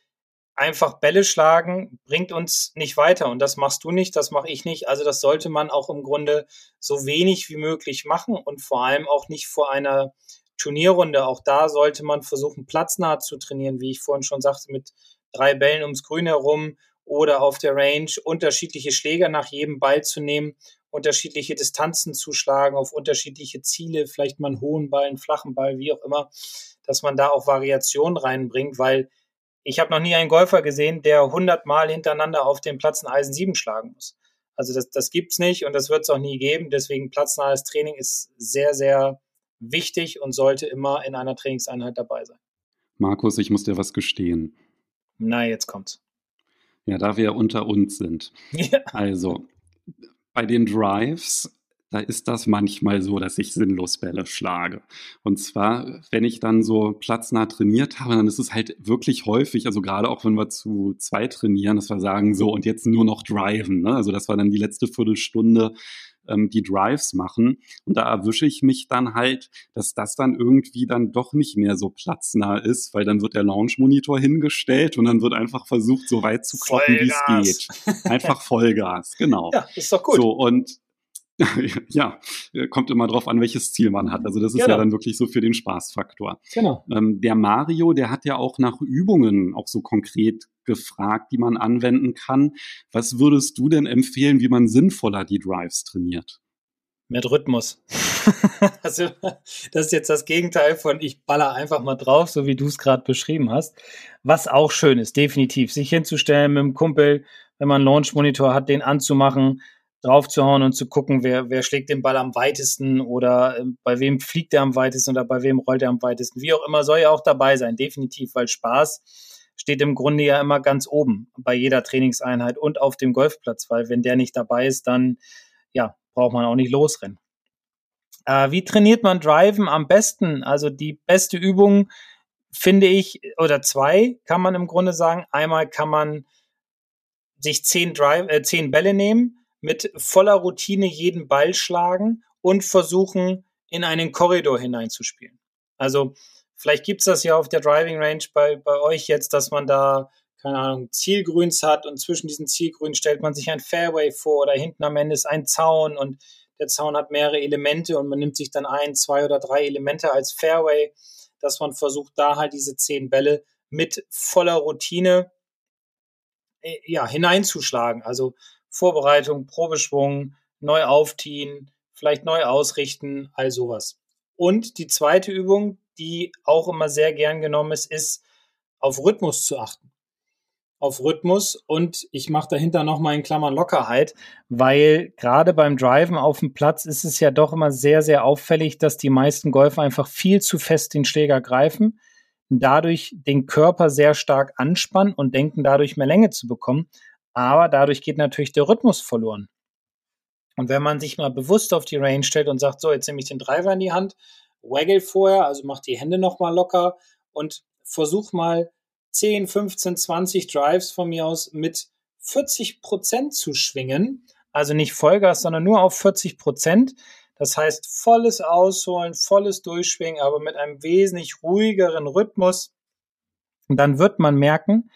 einfach Bälle schlagen bringt uns nicht weiter und das machst du nicht, das mache ich nicht. Also das sollte man auch im Grunde so wenig wie möglich machen und vor allem auch nicht vor einer Turnierrunde. Auch da sollte man versuchen, platznah zu trainieren, wie ich vorhin schon sagte, mit drei Bällen ums Grün herum oder auf der Range unterschiedliche Schläger nach jedem Ball zu nehmen, unterschiedliche Distanzen zu schlagen, auf unterschiedliche Ziele, vielleicht mal einen hohen Ball, einen flachen Ball, wie auch immer, dass man da auch Variationen reinbringt, weil ich habe noch nie einen Golfer gesehen, der 100 Mal hintereinander auf dem Platz ein Eisen 7 schlagen muss. Also das, das gibt's nicht und das wird es auch nie geben. Deswegen platznahes Training ist sehr, sehr wichtig und sollte immer in einer Trainingseinheit dabei sein. Markus, ich muss dir was gestehen. Na, jetzt kommt's. Ja, da wir unter uns sind. Ja. Also, bei den Drives, da ist das manchmal so, dass ich sinnlos Bälle schlage. Und zwar, wenn ich dann so platznah trainiert habe, dann ist es halt wirklich häufig, also gerade auch wenn wir zu zwei trainieren, dass wir sagen, so und jetzt nur noch driven. Ne? Also das war dann die letzte Viertelstunde ähm, die Drives machen. Und da erwische ich mich dann halt, dass das dann irgendwie dann doch nicht mehr so platznah ist, weil dann wird der Launch-Monitor hingestellt und dann wird einfach versucht, so weit zu kloppen, wie es geht. Einfach Vollgas, genau. Ja, ist doch gut. So, und ja, kommt immer drauf an, welches Ziel man hat. Also das ist genau. ja dann wirklich so für den Spaßfaktor. Genau. Ähm, der Mario, der hat ja auch nach Übungen auch so konkret gefragt, die man anwenden kann. Was würdest du denn empfehlen, wie man sinnvoller die Drives trainiert? Mit Rhythmus. also, das ist jetzt das Gegenteil von ich baller einfach mal drauf, so wie du es gerade beschrieben hast. Was auch schön ist, definitiv, sich hinzustellen mit dem Kumpel, wenn man einen Launch-Monitor hat, den anzumachen, draufzuhauen und zu gucken, wer, wer schlägt den Ball am weitesten oder äh, bei wem fliegt er am weitesten oder bei wem rollt er am weitesten. Wie auch immer soll ja auch dabei sein, definitiv, weil Spaß steht im Grunde ja immer ganz oben bei jeder Trainingseinheit und auf dem Golfplatz, weil wenn der nicht dabei ist, dann ja, braucht man auch nicht losrennen. Äh, wie trainiert man Driven am besten? Also die beste Übung finde ich, oder zwei kann man im Grunde sagen. Einmal kann man sich zehn, Drive, äh, zehn Bälle nehmen, mit voller Routine jeden Ball schlagen und versuchen, in einen Korridor hineinzuspielen. Also vielleicht gibt's das ja auf der Driving Range bei, bei euch jetzt, dass man da, keine Ahnung, Zielgrüns hat und zwischen diesen Zielgrüns stellt man sich ein Fairway vor oder hinten am Ende ist ein Zaun und der Zaun hat mehrere Elemente und man nimmt sich dann ein, zwei oder drei Elemente als Fairway, dass man versucht, da halt diese zehn Bälle mit voller Routine äh, ja, hineinzuschlagen. Also Vorbereitung, Probeschwung, neu aufziehen, vielleicht neu ausrichten, all sowas. Und die zweite Übung, die auch immer sehr gern genommen ist, ist auf Rhythmus zu achten. Auf Rhythmus und ich mache dahinter nochmal in Klammern Lockerheit, weil gerade beim Driven auf dem Platz ist es ja doch immer sehr, sehr auffällig, dass die meisten Golfer einfach viel zu fest den Schläger greifen, dadurch den Körper sehr stark anspannen und denken, dadurch mehr Länge zu bekommen. Aber dadurch geht natürlich der Rhythmus verloren. Und wenn man sich mal bewusst auf die Range stellt und sagt, so, jetzt nehme ich den Driver in die Hand, waggle vorher, also mach die Hände nochmal locker und versuch mal 10, 15, 20 Drives von mir aus mit 40 Prozent zu schwingen. also nicht Vollgas, sondern nur auf 40 Prozent. Das heißt, volles Ausholen, volles Durchschwingen, aber mit einem wesentlich ruhigeren Rhythmus. Und dann wird man merken,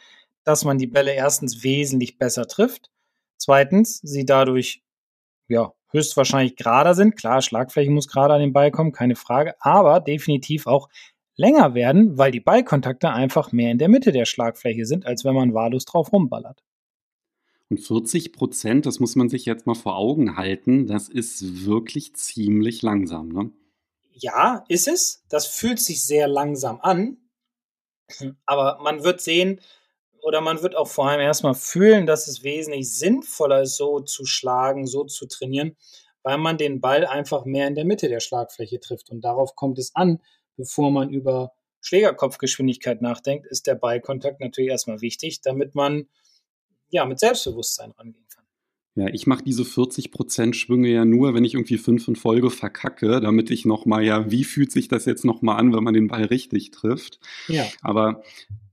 dass man die Bälle erstens wesentlich besser trifft. Zweitens, sie dadurch, ja, höchstwahrscheinlich gerader sind. Klar, Schlagfläche muss gerade an den Ball kommen, keine Frage, aber definitiv auch länger werden, weil die Ballkontakte einfach mehr in der Mitte der Schlagfläche sind, als wenn man wahllos drauf rumballert. Und 40 Prozent, das muss man sich jetzt mal vor Augen halten, das ist wirklich ziemlich langsam, ne? Ja, ist es. Das fühlt sich sehr langsam an. Aber man wird sehen, oder man wird auch vor allem erstmal fühlen, dass es wesentlich sinnvoller ist, so zu schlagen, so zu trainieren, weil man den Ball einfach mehr in der Mitte der Schlagfläche trifft. Und darauf kommt es an, bevor man über Schlägerkopfgeschwindigkeit nachdenkt, ist der Ballkontakt natürlich erstmal wichtig, damit man ja mit Selbstbewusstsein rangehen kann. Ja, ich mache diese 40% Schwünge ja nur, wenn ich irgendwie fünf in Folge verkacke, damit ich nochmal, ja, wie fühlt sich das jetzt nochmal an, wenn man den Ball richtig trifft? Ja. Aber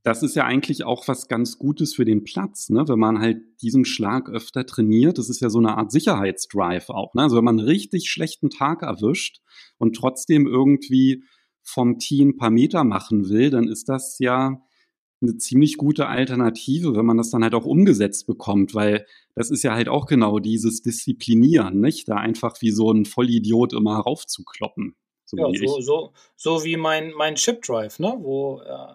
das ist ja eigentlich auch was ganz Gutes für den Platz, ne? wenn man halt diesen Schlag öfter trainiert. Das ist ja so eine Art Sicherheitsdrive auch. Ne? Also wenn man einen richtig schlechten Tag erwischt und trotzdem irgendwie vom Tee ein paar Meter machen will, dann ist das ja eine ziemlich gute Alternative, wenn man das dann halt auch umgesetzt bekommt, weil das ist ja halt auch genau dieses Disziplinieren, nicht? Da einfach wie so ein Vollidiot immer raufzukloppen. So ja, wie so, so, so, wie mein, mein Chip Drive, ne? wo, äh,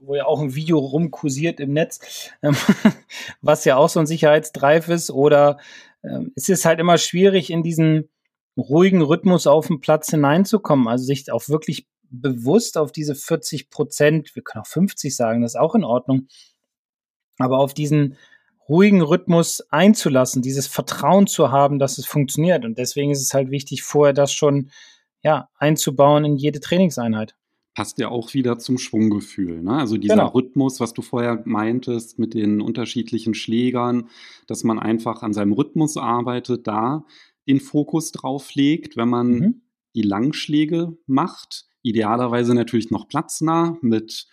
wo ja auch ein Video rumkursiert im Netz, ähm, was ja auch so ein Sicherheitsdrive ist. Oder ähm, es ist halt immer schwierig, in diesen ruhigen Rhythmus auf den Platz hineinzukommen, also sich auch wirklich bewusst auf diese 40 Prozent, wir können auch 50 sagen, das ist auch in Ordnung, aber auf diesen ruhigen Rhythmus einzulassen, dieses Vertrauen zu haben, dass es funktioniert. Und deswegen ist es halt wichtig, vorher das schon ja, einzubauen in jede Trainingseinheit. Passt ja auch wieder zum Schwunggefühl. Ne? Also dieser genau. Rhythmus, was du vorher meintest mit den unterschiedlichen Schlägern, dass man einfach an seinem Rhythmus arbeitet, da den Fokus drauf legt, wenn man mhm. die Langschläge macht idealerweise natürlich noch platznah mit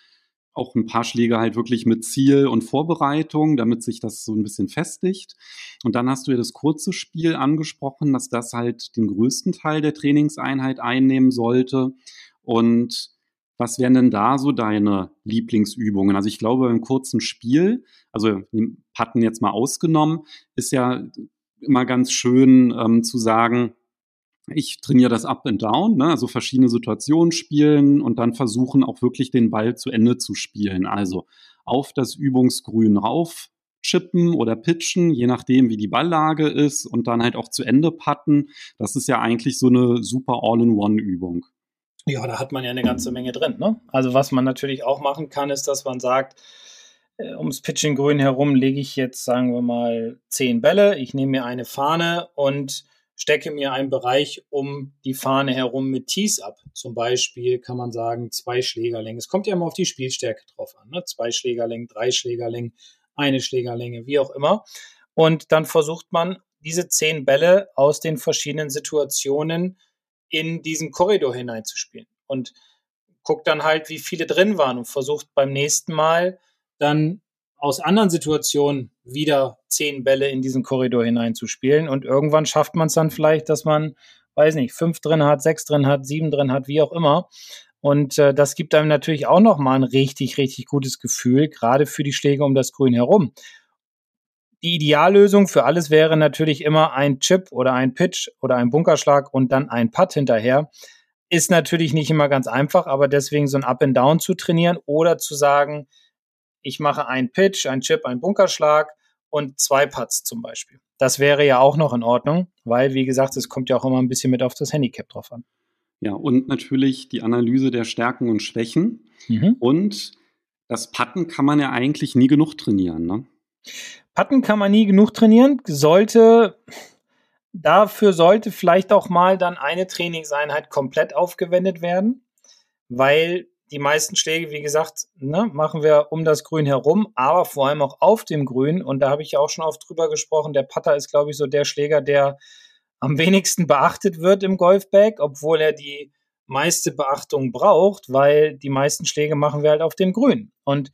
auch ein paar Schläge halt wirklich mit Ziel und Vorbereitung, damit sich das so ein bisschen festigt. Und dann hast du ja das kurze Spiel angesprochen, dass das halt den größten Teil der Trainingseinheit einnehmen sollte. Und was wären denn da so deine Lieblingsübungen? Also ich glaube, beim kurzen Spiel, also Patten jetzt mal ausgenommen, ist ja immer ganz schön ähm, zu sagen, ich trainiere das Up and Down, ne? also verschiedene Situationen spielen und dann versuchen auch wirklich den Ball zu Ende zu spielen. Also auf das Übungsgrün rauf chippen oder pitchen, je nachdem, wie die Balllage ist und dann halt auch zu Ende putten. Das ist ja eigentlich so eine super All-in-One-Übung. Ja, da hat man ja eine ganze Menge drin. Ne? Also was man natürlich auch machen kann, ist, dass man sagt, äh, ums Pitching Grün herum lege ich jetzt, sagen wir mal, zehn Bälle. Ich nehme mir eine Fahne und stecke mir einen Bereich um die Fahne herum mit Tees ab. Zum Beispiel kann man sagen, zwei Schlägerlängen. Es kommt ja immer auf die Spielstärke drauf an. Ne? Zwei Schlägerlängen, drei Schlägerlängen, eine Schlägerlänge, wie auch immer. Und dann versucht man, diese zehn Bälle aus den verschiedenen Situationen in diesen Korridor hineinzuspielen. Und guckt dann halt, wie viele drin waren und versucht beim nächsten Mal dann aus anderen Situationen wieder zehn Bälle in diesen Korridor hineinzuspielen. Und irgendwann schafft man es dann vielleicht, dass man, weiß nicht, fünf drin hat, sechs drin hat, sieben drin hat, wie auch immer. Und äh, das gibt einem natürlich auch nochmal ein richtig, richtig gutes Gefühl, gerade für die Schläge um das Grün herum. Die Ideallösung für alles wäre natürlich immer ein Chip oder ein Pitch oder ein Bunkerschlag und dann ein Putt hinterher. Ist natürlich nicht immer ganz einfach, aber deswegen so ein Up and Down zu trainieren oder zu sagen, ich mache einen Pitch, einen Chip, einen Bunkerschlag und zwei Putts zum Beispiel. Das wäre ja auch noch in Ordnung, weil, wie gesagt, es kommt ja auch immer ein bisschen mit auf das Handicap drauf an. Ja, und natürlich die Analyse der Stärken und Schwächen. Mhm. Und das Putten kann man ja eigentlich nie genug trainieren, ne? Putten kann man nie genug trainieren, sollte, dafür sollte vielleicht auch mal dann eine Trainingseinheit komplett aufgewendet werden, weil die meisten Schläge, wie gesagt, ne, machen wir um das Grün herum, aber vor allem auch auf dem Grün. Und da habe ich ja auch schon oft drüber gesprochen. Der Putter ist, glaube ich, so der Schläger, der am wenigsten beachtet wird im Golfbag, obwohl er die meiste Beachtung braucht, weil die meisten Schläge machen wir halt auf dem Grün. Und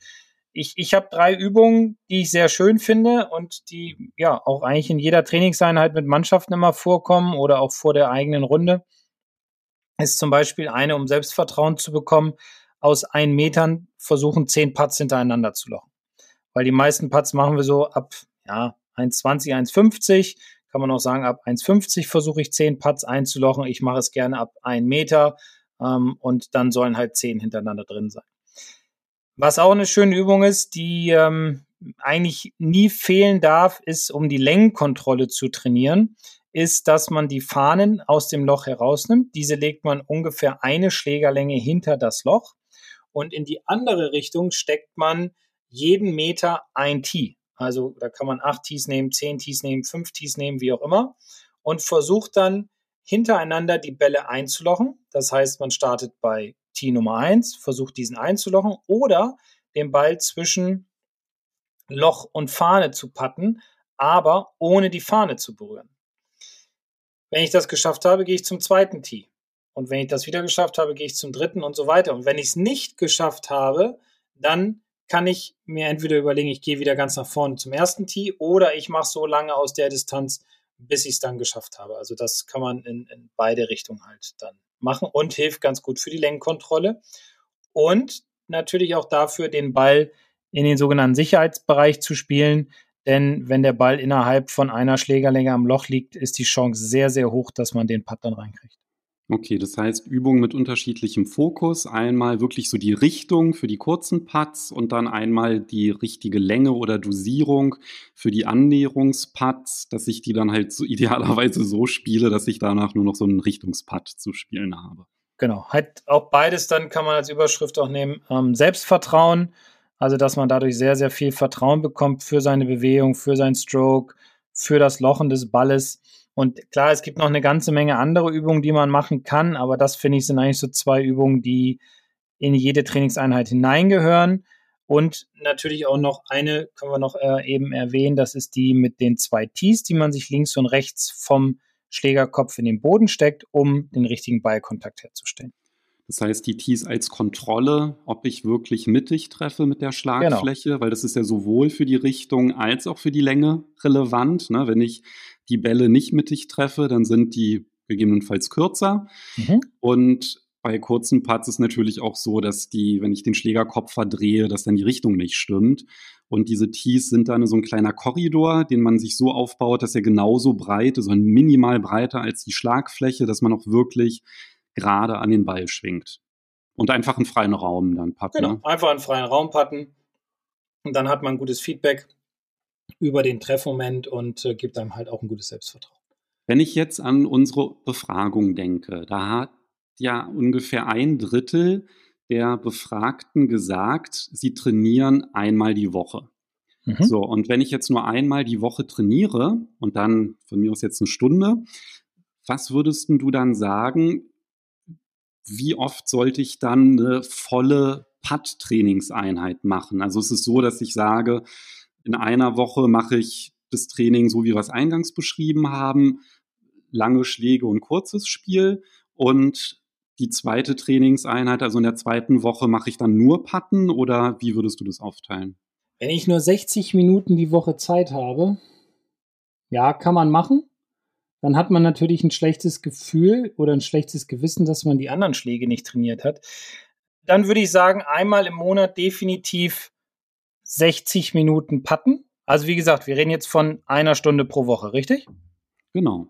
ich, ich habe drei Übungen, die ich sehr schön finde und die ja auch eigentlich in jeder Trainingseinheit mit Mannschaften immer vorkommen oder auch vor der eigenen Runde. Ist zum Beispiel eine, um Selbstvertrauen zu bekommen, aus ein Metern versuchen, zehn Putts hintereinander zu lochen. Weil die meisten Putts machen wir so ab ja, 1,20, 1,50. Kann man auch sagen, ab 1,50 versuche ich zehn Putts einzulochen. Ich mache es gerne ab 1 Meter ähm, und dann sollen halt zehn hintereinander drin sein. Was auch eine schöne Übung ist, die ähm, eigentlich nie fehlen darf, ist, um die Längenkontrolle zu trainieren, ist, dass man die Fahnen aus dem Loch herausnimmt. Diese legt man ungefähr eine Schlägerlänge hinter das Loch und in die andere Richtung steckt man jeden Meter ein Tee. Also da kann man acht Tees nehmen, zehn Tees nehmen, fünf Tees nehmen, wie auch immer und versucht dann hintereinander die Bälle einzulochen. Das heißt, man startet bei Tee Nummer 1, versucht diesen einzulochen oder den Ball zwischen Loch und Fahne zu patten, aber ohne die Fahne zu berühren. Wenn ich das geschafft habe, gehe ich zum zweiten Tee. Und wenn ich das wieder geschafft habe, gehe ich zum dritten und so weiter. Und wenn ich es nicht geschafft habe, dann kann ich mir entweder überlegen, ich gehe wieder ganz nach vorne zum ersten Tee oder ich mache so lange aus der Distanz, bis ich es dann geschafft habe. Also das kann man in, in beide Richtungen halt dann machen und hilft ganz gut für die Lenkkontrolle und natürlich auch dafür, den Ball in den sogenannten Sicherheitsbereich zu spielen. Denn wenn der Ball innerhalb von einer Schlägerlänge am Loch liegt, ist die Chance sehr, sehr hoch, dass man den Putt dann reinkriegt. Okay, das heißt Übungen mit unterschiedlichem Fokus. Einmal wirklich so die Richtung für die kurzen Putts und dann einmal die richtige Länge oder Dosierung für die Annäherungsputts, dass ich die dann halt so idealerweise so spiele, dass ich danach nur noch so einen Richtungsputt zu spielen habe. Genau, halt auch beides dann kann man als Überschrift auch nehmen. Ähm, Selbstvertrauen, also dass man dadurch sehr, sehr viel Vertrauen bekommt für seine Bewegung, für seinen Stroke, für das Lochen des Balles und klar, es gibt noch eine ganze Menge andere Übungen, die man machen kann, aber das finde ich sind eigentlich so zwei Übungen, die in jede Trainingseinheit hineingehören. Und natürlich auch noch eine, können wir noch äh, eben erwähnen, das ist die mit den zwei Tees, die man sich links und rechts vom Schlägerkopf in den Boden steckt, um den richtigen Ballkontakt herzustellen. Das heißt, die Tees als Kontrolle, ob ich wirklich mittig treffe mit der Schlagfläche, genau. weil das ist ja sowohl für die Richtung als auch für die Länge relevant. Ne? Wenn ich die Bälle nicht mittig treffe, dann sind die gegebenenfalls kürzer. Mhm. Und bei kurzen Putts ist natürlich auch so, dass die, wenn ich den Schlägerkopf verdrehe, dass dann die Richtung nicht stimmt. Und diese Tees sind dann so ein kleiner Korridor, den man sich so aufbaut, dass er genauso breit ist, also minimal breiter als die Schlagfläche, dass man auch wirklich gerade an den Ball schwingt. Und einfach einen freien Raum dann packen. Genau, ne? einfach einen freien Raum packen. Und dann hat man gutes Feedback über den Treffmoment und äh, gibt einem halt auch ein gutes Selbstvertrauen. Wenn ich jetzt an unsere Befragung denke, da hat ja ungefähr ein Drittel der Befragten gesagt, sie trainieren einmal die Woche. Mhm. So, und wenn ich jetzt nur einmal die Woche trainiere und dann von mir aus jetzt eine Stunde, was würdest du dann sagen, wie oft sollte ich dann eine volle Putt-Trainingseinheit machen? Also es ist so, dass ich sage, in einer Woche mache ich das Training so, wie wir es eingangs beschrieben haben, lange Schläge und kurzes Spiel und die zweite Trainingseinheit, also in der zweiten Woche, mache ich dann nur Putten oder wie würdest du das aufteilen? Wenn ich nur 60 Minuten die Woche Zeit habe, ja, kann man machen dann hat man natürlich ein schlechtes Gefühl oder ein schlechtes Gewissen, dass man die anderen Schläge nicht trainiert hat. Dann würde ich sagen, einmal im Monat definitiv 60 Minuten Patten. Also wie gesagt, wir reden jetzt von einer Stunde pro Woche, richtig? Genau.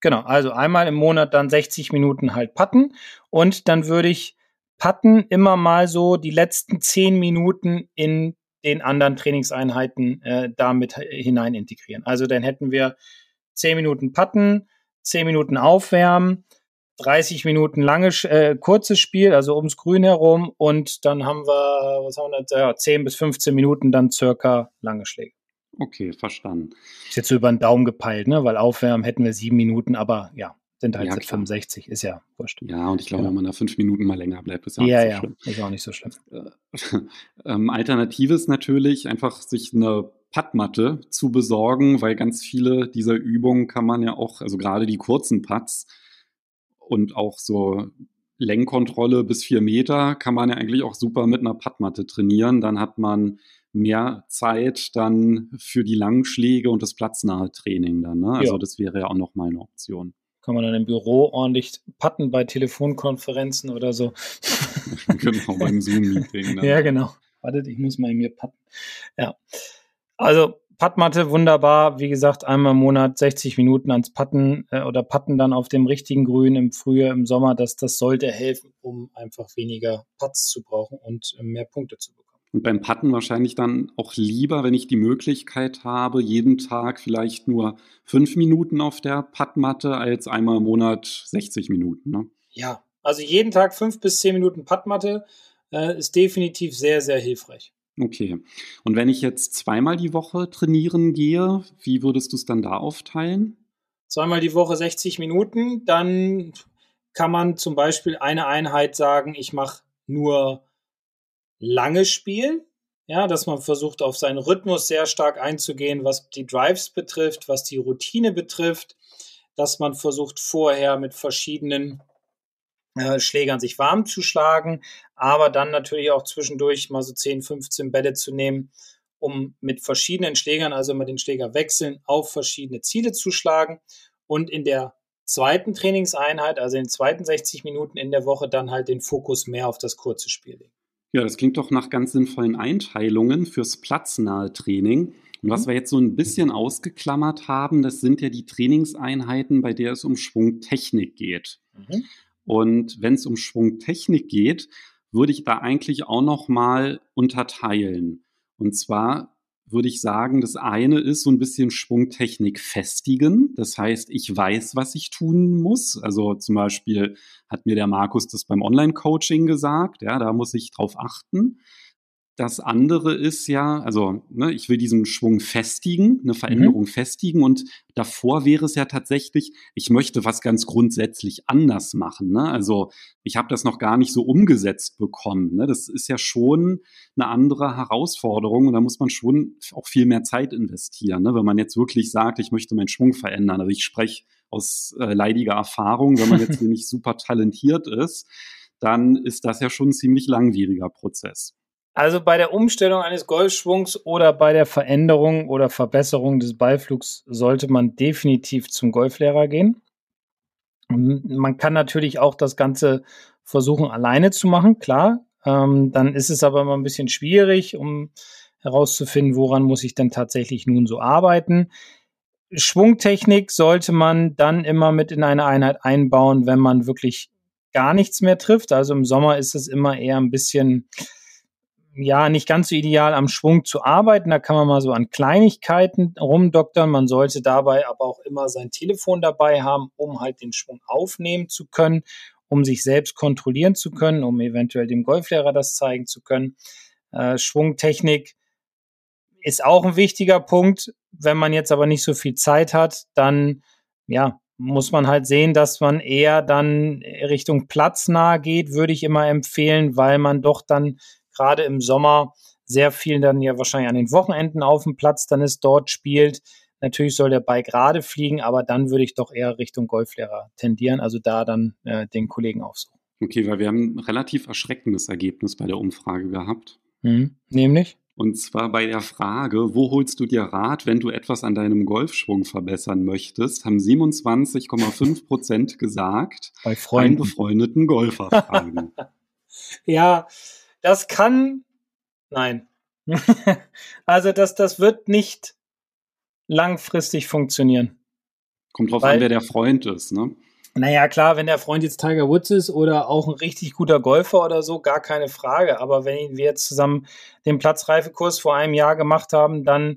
Genau, also einmal im Monat dann 60 Minuten halt Patten und dann würde ich Patten immer mal so die letzten 10 Minuten in den anderen Trainingseinheiten äh, damit hinein integrieren. Also dann hätten wir 10 Minuten Patten, 10 Minuten Aufwärmen, 30 Minuten langes, äh, kurzes Spiel, also ums Grün herum und dann haben wir, was haben wir jetzt, ja, 10 bis 15 Minuten dann circa lange Schläge. Okay, verstanden. Ist jetzt so über den Daumen gepeilt, ne? weil Aufwärmen hätten wir sieben Minuten, aber ja, sind halt ja, 65, ist ja wurscht. Ja, und ich glaube, ja. wenn man da fünf Minuten mal länger bleibt, ist ja, ja, so schlimm. ist auch nicht so schlimm. Äh, ähm, Alternative ist natürlich einfach sich eine Puttmatte zu besorgen, weil ganz viele dieser Übungen kann man ja auch, also gerade die kurzen Putts und auch so Lenkkontrolle bis vier Meter kann man ja eigentlich auch super mit einer Pattmatte trainieren. Dann hat man mehr Zeit dann für die Langschläge und das platznahe Training dann. Ne? Also ja. das wäre ja auch noch mal eine Option. Kann man dann im Büro ordentlich patten bei Telefonkonferenzen oder so. genau, beim Zoom-Meeting. Ja, genau. Wartet, ich muss mal in mir patten. Ja. Also Pattmatte wunderbar. Wie gesagt, einmal im Monat 60 Minuten ans Patten äh, oder Patten dann auf dem richtigen Grün im Frühjahr, im Sommer. Das, das sollte helfen, um einfach weniger Putts zu brauchen und äh, mehr Punkte zu bekommen. Und beim Patten wahrscheinlich dann auch lieber, wenn ich die Möglichkeit habe, jeden Tag vielleicht nur fünf Minuten auf der Pattmatte als einmal im Monat 60 Minuten. Ne? Ja, also jeden Tag fünf bis zehn Minuten Pattmatte äh, ist definitiv sehr, sehr hilfreich. Okay. Und wenn ich jetzt zweimal die Woche trainieren gehe, wie würdest du es dann da aufteilen? Zweimal die Woche 60 Minuten, dann kann man zum Beispiel eine Einheit sagen, ich mache nur lange Spiel, ja, dass man versucht, auf seinen Rhythmus sehr stark einzugehen, was die Drives betrifft, was die Routine betrifft, dass man versucht, vorher mit verschiedenen Schlägern sich warm zu schlagen, aber dann natürlich auch zwischendurch mal so 10, 15 Bälle zu nehmen, um mit verschiedenen Schlägern, also immer den Schläger wechseln, auf verschiedene Ziele zu schlagen und in der zweiten Trainingseinheit, also in den zweiten 60 Minuten in der Woche, dann halt den Fokus mehr auf das kurze Spiel legen. Ja, das klingt doch nach ganz sinnvollen Einteilungen fürs platznahe Training. Und was mhm. wir jetzt so ein bisschen ausgeklammert haben, das sind ja die Trainingseinheiten, bei der es um Schwungtechnik geht. Mhm. Und wenn es um Schwungtechnik geht, würde ich da eigentlich auch noch mal unterteilen. Und zwar würde ich sagen, das eine ist so ein bisschen Schwungtechnik festigen. Das heißt, ich weiß, was ich tun muss. Also zum Beispiel hat mir der Markus das beim Online-Coaching gesagt. Ja, da muss ich drauf achten. Das andere ist ja, also ne, ich will diesen Schwung festigen, eine Veränderung mhm. festigen und davor wäre es ja tatsächlich, ich möchte was ganz grundsätzlich anders machen. Ne? Also ich habe das noch gar nicht so umgesetzt bekommen. Ne? Das ist ja schon eine andere Herausforderung und da muss man schon auch viel mehr Zeit investieren. Ne? Wenn man jetzt wirklich sagt, ich möchte meinen Schwung verändern. Also ich spreche aus äh, leidiger Erfahrung, wenn man jetzt hier nicht super talentiert ist, dann ist das ja schon ein ziemlich langwieriger Prozess. Also bei der Umstellung eines Golfschwungs oder bei der Veränderung oder Verbesserung des Beiflugs sollte man definitiv zum Golflehrer gehen. Man kann natürlich auch das Ganze versuchen, alleine zu machen, klar. Ähm, dann ist es aber immer ein bisschen schwierig, um herauszufinden, woran muss ich denn tatsächlich nun so arbeiten. Schwungtechnik sollte man dann immer mit in eine Einheit einbauen, wenn man wirklich gar nichts mehr trifft. Also im Sommer ist es immer eher ein bisschen ja, nicht ganz so ideal am Schwung zu arbeiten. Da kann man mal so an Kleinigkeiten rumdoktern. Man sollte dabei aber auch immer sein Telefon dabei haben, um halt den Schwung aufnehmen zu können, um sich selbst kontrollieren zu können, um eventuell dem Golflehrer das zeigen zu können. Äh, Schwungtechnik ist auch ein wichtiger Punkt. Wenn man jetzt aber nicht so viel Zeit hat, dann, ja, muss man halt sehen, dass man eher dann Richtung platznah geht, würde ich immer empfehlen, weil man doch dann gerade im Sommer sehr viel dann ja wahrscheinlich an den Wochenenden auf dem Platz dann ist, dort spielt. Natürlich soll der Ball gerade fliegen, aber dann würde ich doch eher Richtung Golflehrer tendieren, also da dann äh, den Kollegen aufsuchen. Okay, weil wir haben ein relativ erschreckendes Ergebnis bei der Umfrage gehabt. Mhm. Nämlich? Und zwar bei der Frage, wo holst du dir Rat, wenn du etwas an deinem Golfschwung verbessern möchtest, haben 27,5 Prozent gesagt, bei Freunden. einen befreundeten Golfer fragen. ja, das kann, nein. also das, das wird nicht langfristig funktionieren. Kommt drauf Weil, an, wer der Freund ist, ne? Naja, klar, wenn der Freund jetzt Tiger Woods ist oder auch ein richtig guter Golfer oder so, gar keine Frage. Aber wenn wir jetzt zusammen den Platzreifekurs vor einem Jahr gemacht haben, dann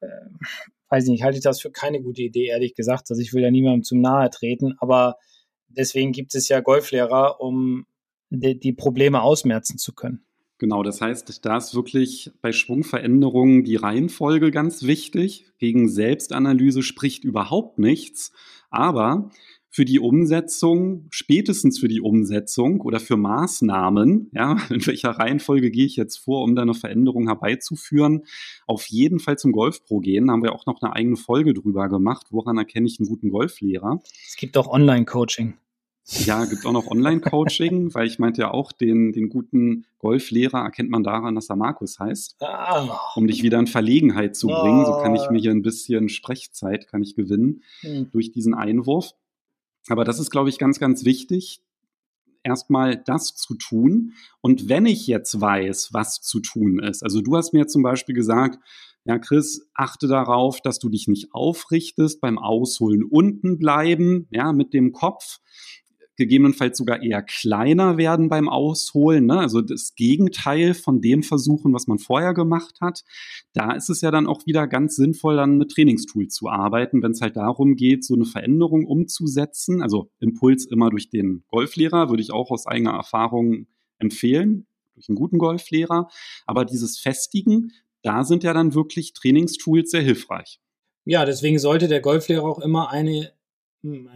äh, weiß ich nicht, halte ich das für keine gute Idee, ehrlich gesagt. Also ich will da niemandem zum Nahe treten, aber deswegen gibt es ja Golflehrer, um die, die Probleme ausmerzen zu können. Genau, das heißt, da ist wirklich bei Schwungveränderungen die Reihenfolge ganz wichtig. Gegen Selbstanalyse spricht überhaupt nichts. Aber für die Umsetzung, spätestens für die Umsetzung oder für Maßnahmen, ja, in welcher Reihenfolge gehe ich jetzt vor, um da eine Veränderung herbeizuführen, auf jeden Fall zum Golfpro gehen. Da haben wir auch noch eine eigene Folge drüber gemacht. Woran erkenne ich einen guten Golflehrer? Es gibt auch Online-Coaching. Ja, gibt auch noch Online-Coaching, weil ich meinte ja auch, den, den guten Golflehrer erkennt man daran, dass er Markus heißt. Ah. Um dich wieder in Verlegenheit zu bringen. So kann ich mir hier ein bisschen Sprechzeit kann ich gewinnen hm. durch diesen Einwurf. Aber das ist, glaube ich, ganz, ganz wichtig, erstmal das zu tun. Und wenn ich jetzt weiß, was zu tun ist, also du hast mir zum Beispiel gesagt, ja, Chris, achte darauf, dass du dich nicht aufrichtest, beim Ausholen unten bleiben, ja, mit dem Kopf gegebenenfalls sogar eher kleiner werden beim Ausholen, ne? also das Gegenteil von dem versuchen, was man vorher gemacht hat. Da ist es ja dann auch wieder ganz sinnvoll, dann mit Trainingstool zu arbeiten, wenn es halt darum geht, so eine Veränderung umzusetzen. Also Impuls immer durch den Golflehrer, würde ich auch aus eigener Erfahrung empfehlen, durch einen guten Golflehrer. Aber dieses Festigen, da sind ja dann wirklich Trainingstools sehr hilfreich. Ja, deswegen sollte der Golflehrer auch immer eine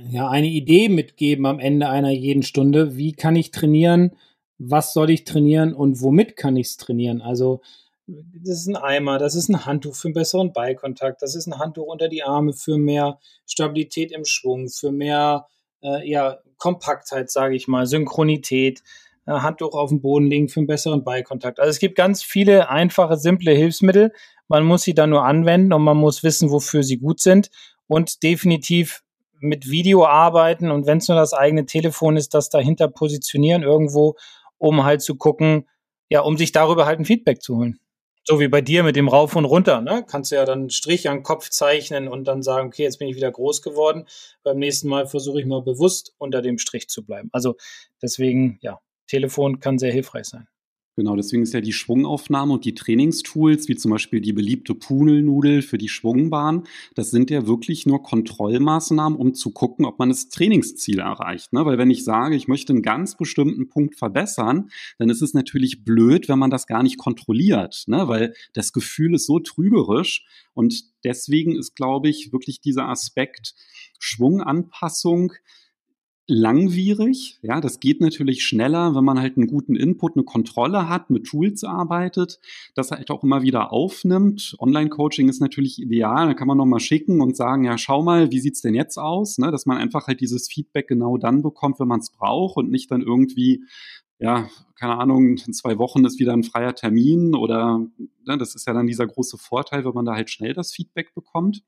ja, eine Idee mitgeben am Ende einer jeden Stunde. Wie kann ich trainieren? Was soll ich trainieren und womit kann ich es trainieren? Also, das ist ein Eimer, das ist ein Handtuch für einen besseren Beikontakt, das ist ein Handtuch unter die Arme für mehr Stabilität im Schwung, für mehr äh, ja, Kompaktheit, sage ich mal, Synchronität, äh, Handtuch auf dem Boden legen für einen besseren Beikontakt. Also es gibt ganz viele einfache, simple Hilfsmittel. Man muss sie dann nur anwenden und man muss wissen, wofür sie gut sind. Und definitiv mit Video arbeiten und wenn es nur das eigene Telefon ist, das dahinter positionieren irgendwo, um halt zu gucken, ja, um sich darüber halt ein Feedback zu holen. So wie bei dir mit dem Rauf und Runter, ne? Kannst du ja dann einen Strich an den Kopf zeichnen und dann sagen, okay, jetzt bin ich wieder groß geworden. Beim nächsten Mal versuche ich mal bewusst unter dem Strich zu bleiben. Also deswegen, ja, Telefon kann sehr hilfreich sein. Genau, deswegen ist ja die Schwungaufnahme und die Trainingstools, wie zum Beispiel die beliebte Pudelnudel für die Schwungbahn, das sind ja wirklich nur Kontrollmaßnahmen, um zu gucken, ob man das Trainingsziel erreicht. Ne? Weil wenn ich sage, ich möchte einen ganz bestimmten Punkt verbessern, dann ist es natürlich blöd, wenn man das gar nicht kontrolliert, ne? weil das Gefühl ist so trügerisch. Und deswegen ist, glaube ich, wirklich dieser Aspekt Schwunganpassung, langwierig. Ja, das geht natürlich schneller, wenn man halt einen guten Input, eine Kontrolle hat, mit Tools arbeitet, das halt auch immer wieder aufnimmt. Online-Coaching ist natürlich ideal. Da kann man nochmal schicken und sagen, ja, schau mal, wie sieht's denn jetzt aus? Ne, dass man einfach halt dieses Feedback genau dann bekommt, wenn man es braucht und nicht dann irgendwie ja, keine Ahnung, in zwei Wochen ist wieder ein freier Termin oder ne, das ist ja dann dieser große Vorteil, wenn man da halt schnell das Feedback bekommt.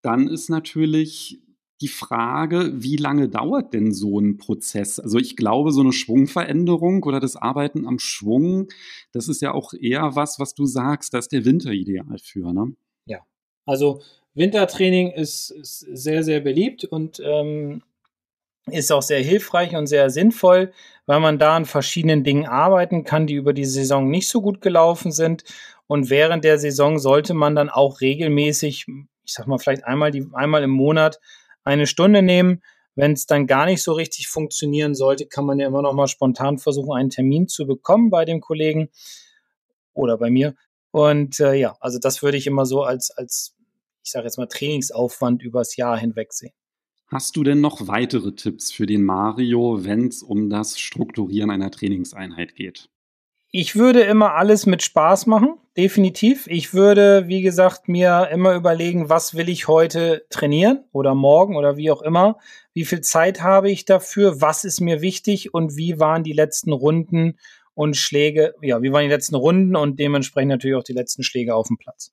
Dann ist natürlich die Frage, wie lange dauert denn so ein Prozess? Also ich glaube, so eine Schwungveränderung oder das Arbeiten am Schwung, das ist ja auch eher was, was du sagst, da ist der Winter ideal für, ne? Ja, also Wintertraining ist, ist sehr, sehr beliebt und ähm, ist auch sehr hilfreich und sehr sinnvoll, weil man da an verschiedenen Dingen arbeiten kann, die über die Saison nicht so gut gelaufen sind. Und während der Saison sollte man dann auch regelmäßig, ich sag mal vielleicht einmal, die, einmal im Monat, eine Stunde nehmen. Wenn es dann gar nicht so richtig funktionieren sollte, kann man ja immer noch mal spontan versuchen, einen Termin zu bekommen bei dem Kollegen oder bei mir. Und äh, ja, also das würde ich immer so als, als ich sage jetzt mal, Trainingsaufwand übers Jahr hinweg sehen. Hast du denn noch weitere Tipps für den Mario, wenn es um das Strukturieren einer Trainingseinheit geht? Ich würde immer alles mit Spaß machen, definitiv. Ich würde, wie gesagt, mir immer überlegen, was will ich heute trainieren oder morgen oder wie auch immer. Wie viel Zeit habe ich dafür? Was ist mir wichtig und wie waren die letzten Runden und Schläge? Ja, wie waren die letzten Runden und dementsprechend natürlich auch die letzten Schläge auf dem Platz.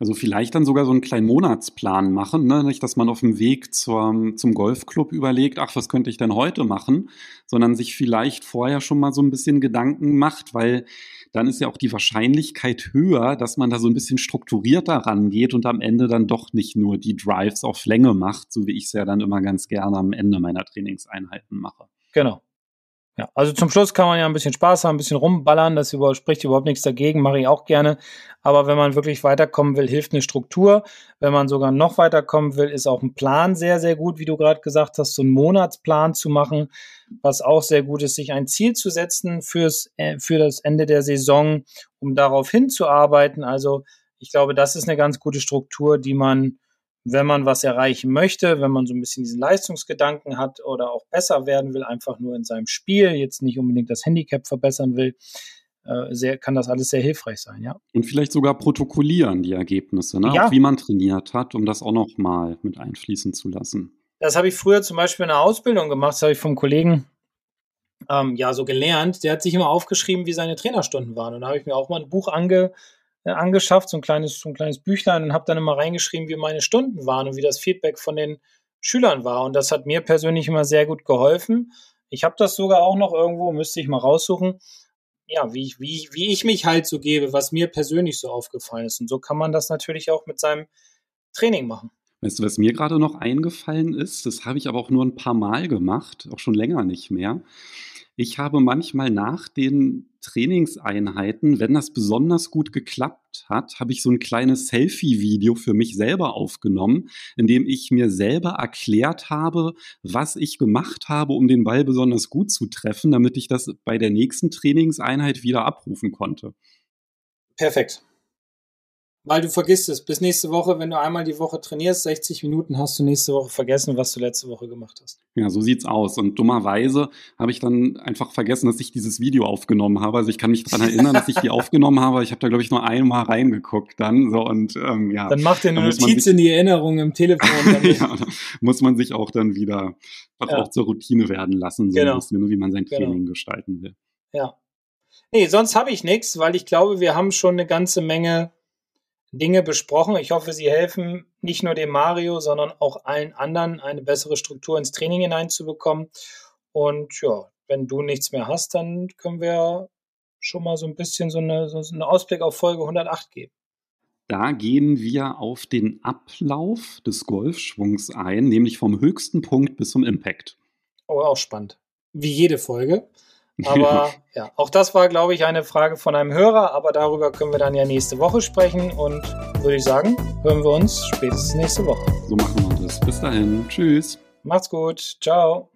Also vielleicht dann sogar so einen kleinen Monatsplan machen, ne? nicht, dass man auf dem Weg zur, zum Golfclub überlegt, ach, was könnte ich denn heute machen, sondern sich vielleicht vorher schon mal so ein bisschen Gedanken macht, weil dann ist ja auch die Wahrscheinlichkeit höher, dass man da so ein bisschen strukturierter rangeht und am Ende dann doch nicht nur die Drives auf Länge macht, so wie ich es ja dann immer ganz gerne am Ende meiner Trainingseinheiten mache. Genau. Ja, also zum Schluss kann man ja ein bisschen Spaß haben, ein bisschen rumballern, das spricht überhaupt nichts dagegen, mache ich auch gerne. Aber wenn man wirklich weiterkommen will, hilft eine Struktur. Wenn man sogar noch weiterkommen will, ist auch ein Plan sehr, sehr gut, wie du gerade gesagt hast, so einen Monatsplan zu machen, was auch sehr gut ist, sich ein Ziel zu setzen fürs, äh, für das Ende der Saison, um darauf hinzuarbeiten. Also ich glaube, das ist eine ganz gute Struktur, die man wenn man was erreichen möchte, wenn man so ein bisschen diesen Leistungsgedanken hat oder auch besser werden will, einfach nur in seinem Spiel, jetzt nicht unbedingt das Handicap verbessern will, äh, sehr, kann das alles sehr hilfreich sein, ja. Und vielleicht sogar protokollieren die Ergebnisse, ne? Ja. auch wie man trainiert hat, um das auch noch mal mit einfließen zu lassen. Das habe ich früher zum Beispiel in der Ausbildung gemacht, das habe ich vom Kollegen ähm, ja so gelernt. Der hat sich immer aufgeschrieben, wie seine Trainerstunden waren. Und da habe ich mir auch mal ein Buch ange, angeschafft, so ein kleines, so ein kleines Büchlein und habe dann immer reingeschrieben, wie meine Stunden waren und wie das Feedback von den Schülern war. Und das hat mir persönlich immer sehr gut geholfen. Ich habe das sogar auch noch irgendwo, müsste ich mal raussuchen. Ja, wie, wie, wie ich mich halt so gebe, was mir persönlich so aufgefallen ist. Und so kann man das natürlich auch mit seinem Training machen. Weißt du, was mir gerade noch eingefallen ist? Das habe ich aber auch nur ein paar Mal gemacht, auch schon länger nicht mehr. Ich habe manchmal nach den Trainingseinheiten, wenn das besonders gut geklappt hat, habe ich so ein kleines Selfie-Video für mich selber aufgenommen, in dem ich mir selber erklärt habe, was ich gemacht habe, um den Ball besonders gut zu treffen, damit ich das bei der nächsten Trainingseinheit wieder abrufen konnte. Perfekt. Weil du vergisst es. Bis nächste Woche, wenn du einmal die Woche trainierst, 60 Minuten hast du nächste Woche vergessen, was du letzte Woche gemacht hast. Ja, so sieht's aus. Und dummerweise habe ich dann einfach vergessen, dass ich dieses Video aufgenommen habe. Also ich kann mich daran erinnern, dass ich die aufgenommen habe. Ich habe da, glaube ich, nur einmal reingeguckt dann. So und ähm, ja. Dann macht ihr eine Notiz in die Erinnerung im Telefon. ja, muss man sich auch dann wieder ja. auch zur Routine werden lassen, so genau. bisschen, wie man sein genau. Training genau. gestalten will. Ja. Nee, sonst habe ich nichts, weil ich glaube, wir haben schon eine ganze Menge Dinge besprochen. Ich hoffe, sie helfen nicht nur dem Mario, sondern auch allen anderen, eine bessere Struktur ins Training hineinzubekommen. Und ja, wenn du nichts mehr hast, dann können wir schon mal so ein bisschen so, eine, so einen Ausblick auf Folge 108 geben. Da gehen wir auf den Ablauf des Golfschwungs ein, nämlich vom höchsten Punkt bis zum Impact. Oh, auch spannend. Wie jede Folge. Aber ja, auch das war, glaube ich, eine Frage von einem Hörer, aber darüber können wir dann ja nächste Woche sprechen und würde ich sagen, hören wir uns spätestens nächste Woche. So machen wir das. Bis dahin. Tschüss. Macht's gut. Ciao.